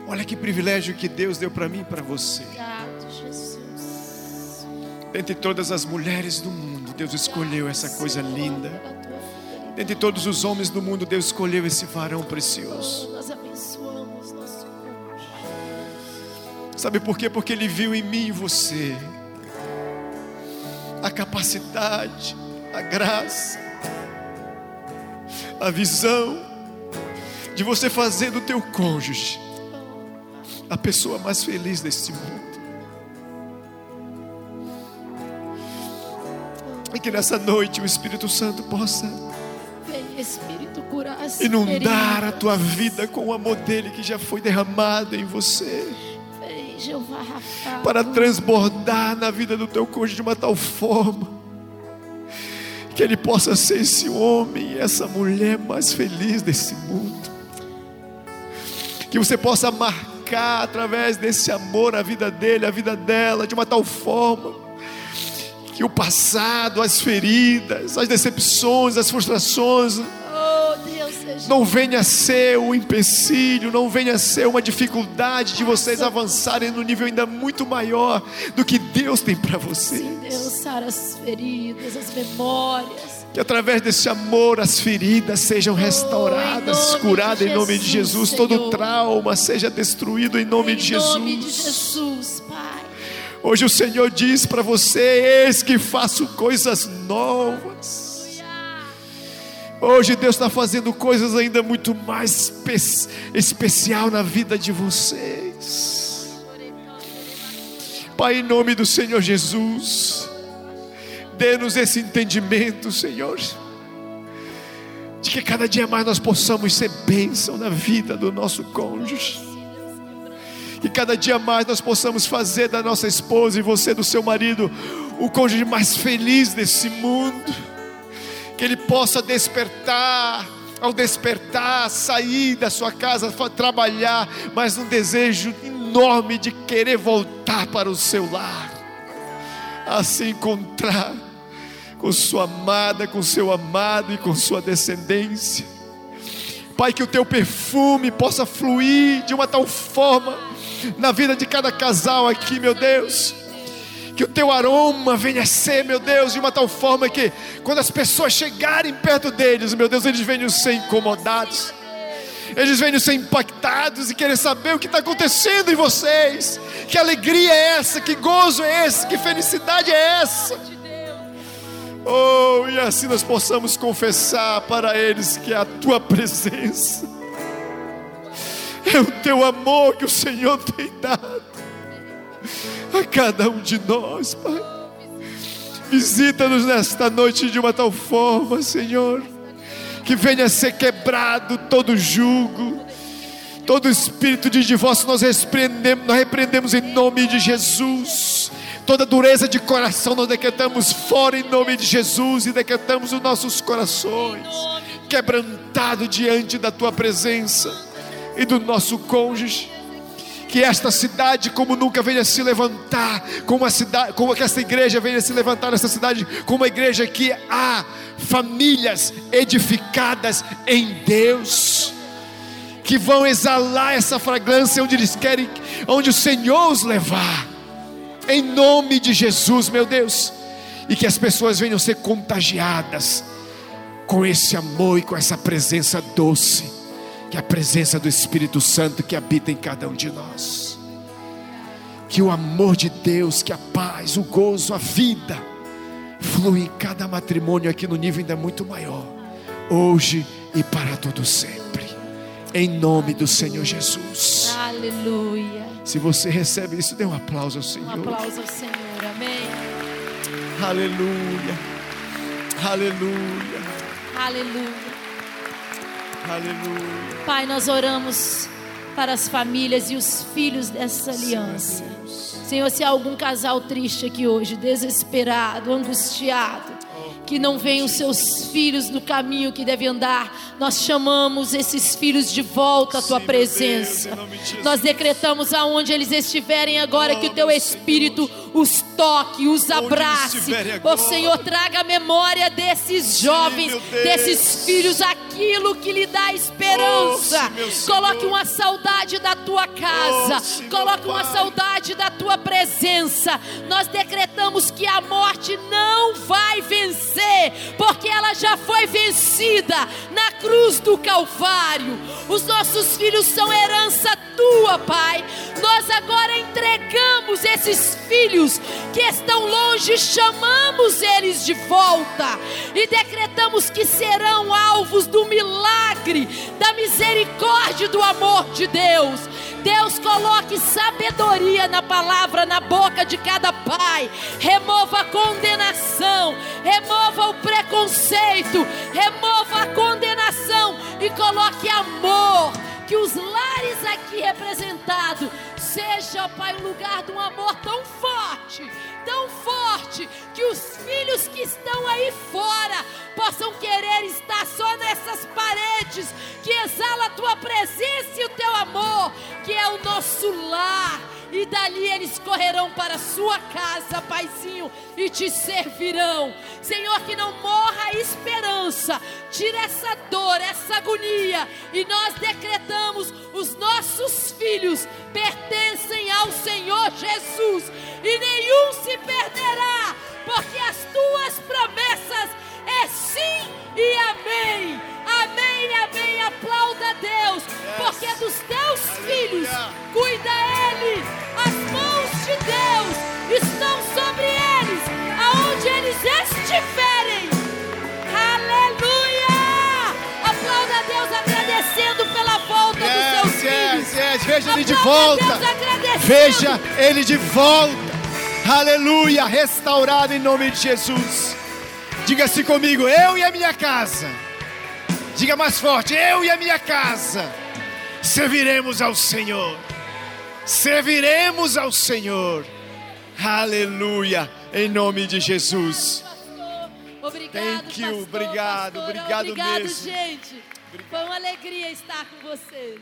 Olha que privilégio que Deus deu para mim e para você. Obrigado, Jesus. Dentre todas as mulheres do mundo, Deus escolheu essa coisa linda. Dentre todos os homens do mundo, Deus escolheu esse varão precioso. Nós abençoamos nosso. Sabe por quê? Porque Ele viu em mim e você a capacidade, a graça, a visão de você fazer do teu cônjuge a pessoa mais feliz desse mundo. E que nessa noite o Espírito Santo possa Vem, Espírito, curar inundar a tua vida com o amor dele que já foi derramado em você. Vem, Jeová Rafa. para transbordar na vida do teu cônjuge de uma tal forma que ele possa ser esse homem essa mulher mais feliz desse mundo. Que você possa marcar através desse amor a vida dele, a vida dela, de uma tal forma que o passado, as feridas, as decepções, as frustrações. Não venha a ser um empecilho, não venha a ser uma dificuldade de vocês avançarem no nível ainda muito maior do que Deus tem para vocês. Deus sara as feridas, as memórias. Que através desse amor as feridas sejam restauradas, Oh, em nome curadas em nome de Jesus, Jesus, todo Senhor. trauma seja destruído em nome em de nome de Jesus. Jesus, Pai. Hoje o Senhor diz para você: Eis que faço coisas novas. Hoje Deus está fazendo coisas ainda muito mais espe- especial na vida de vocês. Pai, em nome do Senhor Jesus, dê-nos esse entendimento, Senhor, de que cada dia mais nós possamos ser bênção na vida do nosso cônjuge. Que cada dia mais nós possamos fazer da nossa esposa e você do seu marido o cônjuge mais feliz desse mundo. Que ele possa despertar, ao despertar, sair da sua casa, trabalhar, mas um desejo enorme de querer voltar para o seu lar, a se encontrar com sua amada, com seu amado e com sua descendência. Pai, que o teu perfume possa fluir de uma tal forma na vida de cada casal aqui, meu Deus. Que o teu aroma venha ser, meu Deus, de uma tal forma que quando as pessoas chegarem perto deles, meu Deus, eles venham ser incomodados eles vêm ser impactados e querem saber o que está acontecendo em vocês. Que alegria é essa? Que gozo é esse? Que felicidade é essa? Oh, e assim nós possamos confessar para eles que é a tua presença é o teu amor que o Senhor tem dado a cada um de nós, Pai. Visita-nos nesta noite de uma tal forma, Senhor que venha ser quebrado todo jugo, todo espírito de divórcio, nós repreendemos, nós repreendemos em nome de Jesus. Toda dureza de coração nós decretamos fora em nome de Jesus e decretamos os nossos corações quebrantado diante da tua presença e do nosso cônjuge que esta cidade como nunca venha se levantar, como a cidade, como que esta igreja venha se levantar nessa cidade, como uma igreja que há famílias edificadas em Deus, que vão exalar essa fragrância onde eles querem, onde o Senhor os levar. Em nome de Jesus, meu Deus, e que as pessoas venham ser contagiadas com esse amor e com essa presença doce que a presença do Espírito Santo que habita em cada um de nós, que o amor de Deus, que a paz, o gozo, a vida, flui em cada matrimônio aqui no nível ainda muito maior, hoje e para todo sempre, em nome do Senhor Jesus. Aleluia. Se você recebe isso, dê um aplauso ao Senhor. Um aplauso ao Senhor, amém. Aleluia, aleluia, aleluia. Aleluia. Pai, nós oramos para as famílias e os filhos dessa aliança. Senhor, se há algum casal triste aqui hoje, desesperado, angustiado, que não venham os seus filhos no caminho que devem andar. Nós chamamos esses filhos de volta à tua presença. Nós decretamos aonde eles estiverem agora que o teu espírito os toque, os abrace. Ó Senhor, traga a memória desses jovens, desses filhos aquilo que lhe dá esperança. Coloque uma saudade da tua casa. Coloque uma saudade da tua presença. Nós decretamos que a morte não vai vencer, porque ela já foi vencida na cruz do Calvário. Os nossos filhos são herança tua, Pai. Nós agora entregamos esses filhos que estão longe, chamamos eles de volta e decretamos que serão alvos do milagre, da misericórdia e do amor de Deus. Deus coloque sabedoria na palavra na boca de cada pai. Remova a condenação, remova o preconceito, remova a condenação e coloque amor que os lares aqui representados seja, Pai, um lugar de um amor tão forte, tão forte, que os filhos que estão aí fora possam querer estar só nessas paredes que exala a tua presença e o teu amor, que é o nosso lar e dali eles correrão para a sua casa, Paizinho, e te servirão. Senhor, que não morra a esperança, tira essa dor, essa agonia, e nós decretamos: os nossos filhos pertencem ao Senhor Jesus, e nenhum se perderá, porque as tuas promessas é sim e amém. Amém, amém. Aplauda a Deus, porque dos teus filhos cuida Ele. As mãos de Deus estão sobre eles, aonde eles estiverem. Aleluia! Aplauda a Deus agradecendo pela volta yes, dos seus yes, filhos. Yes. Veja ele de volta. Veja ele de volta. Aleluia, restaurado em nome de Jesus. Diga assim comigo: eu e a minha casa. Diga mais forte: eu e a minha casa serviremos ao Senhor. Serviremos ao Senhor. Aleluia, em nome de Jesus. Obrigado, Thank you, pastor, obrigado, pastora. obrigado obrigado, mesmo. gente. Foi uma alegria estar com vocês.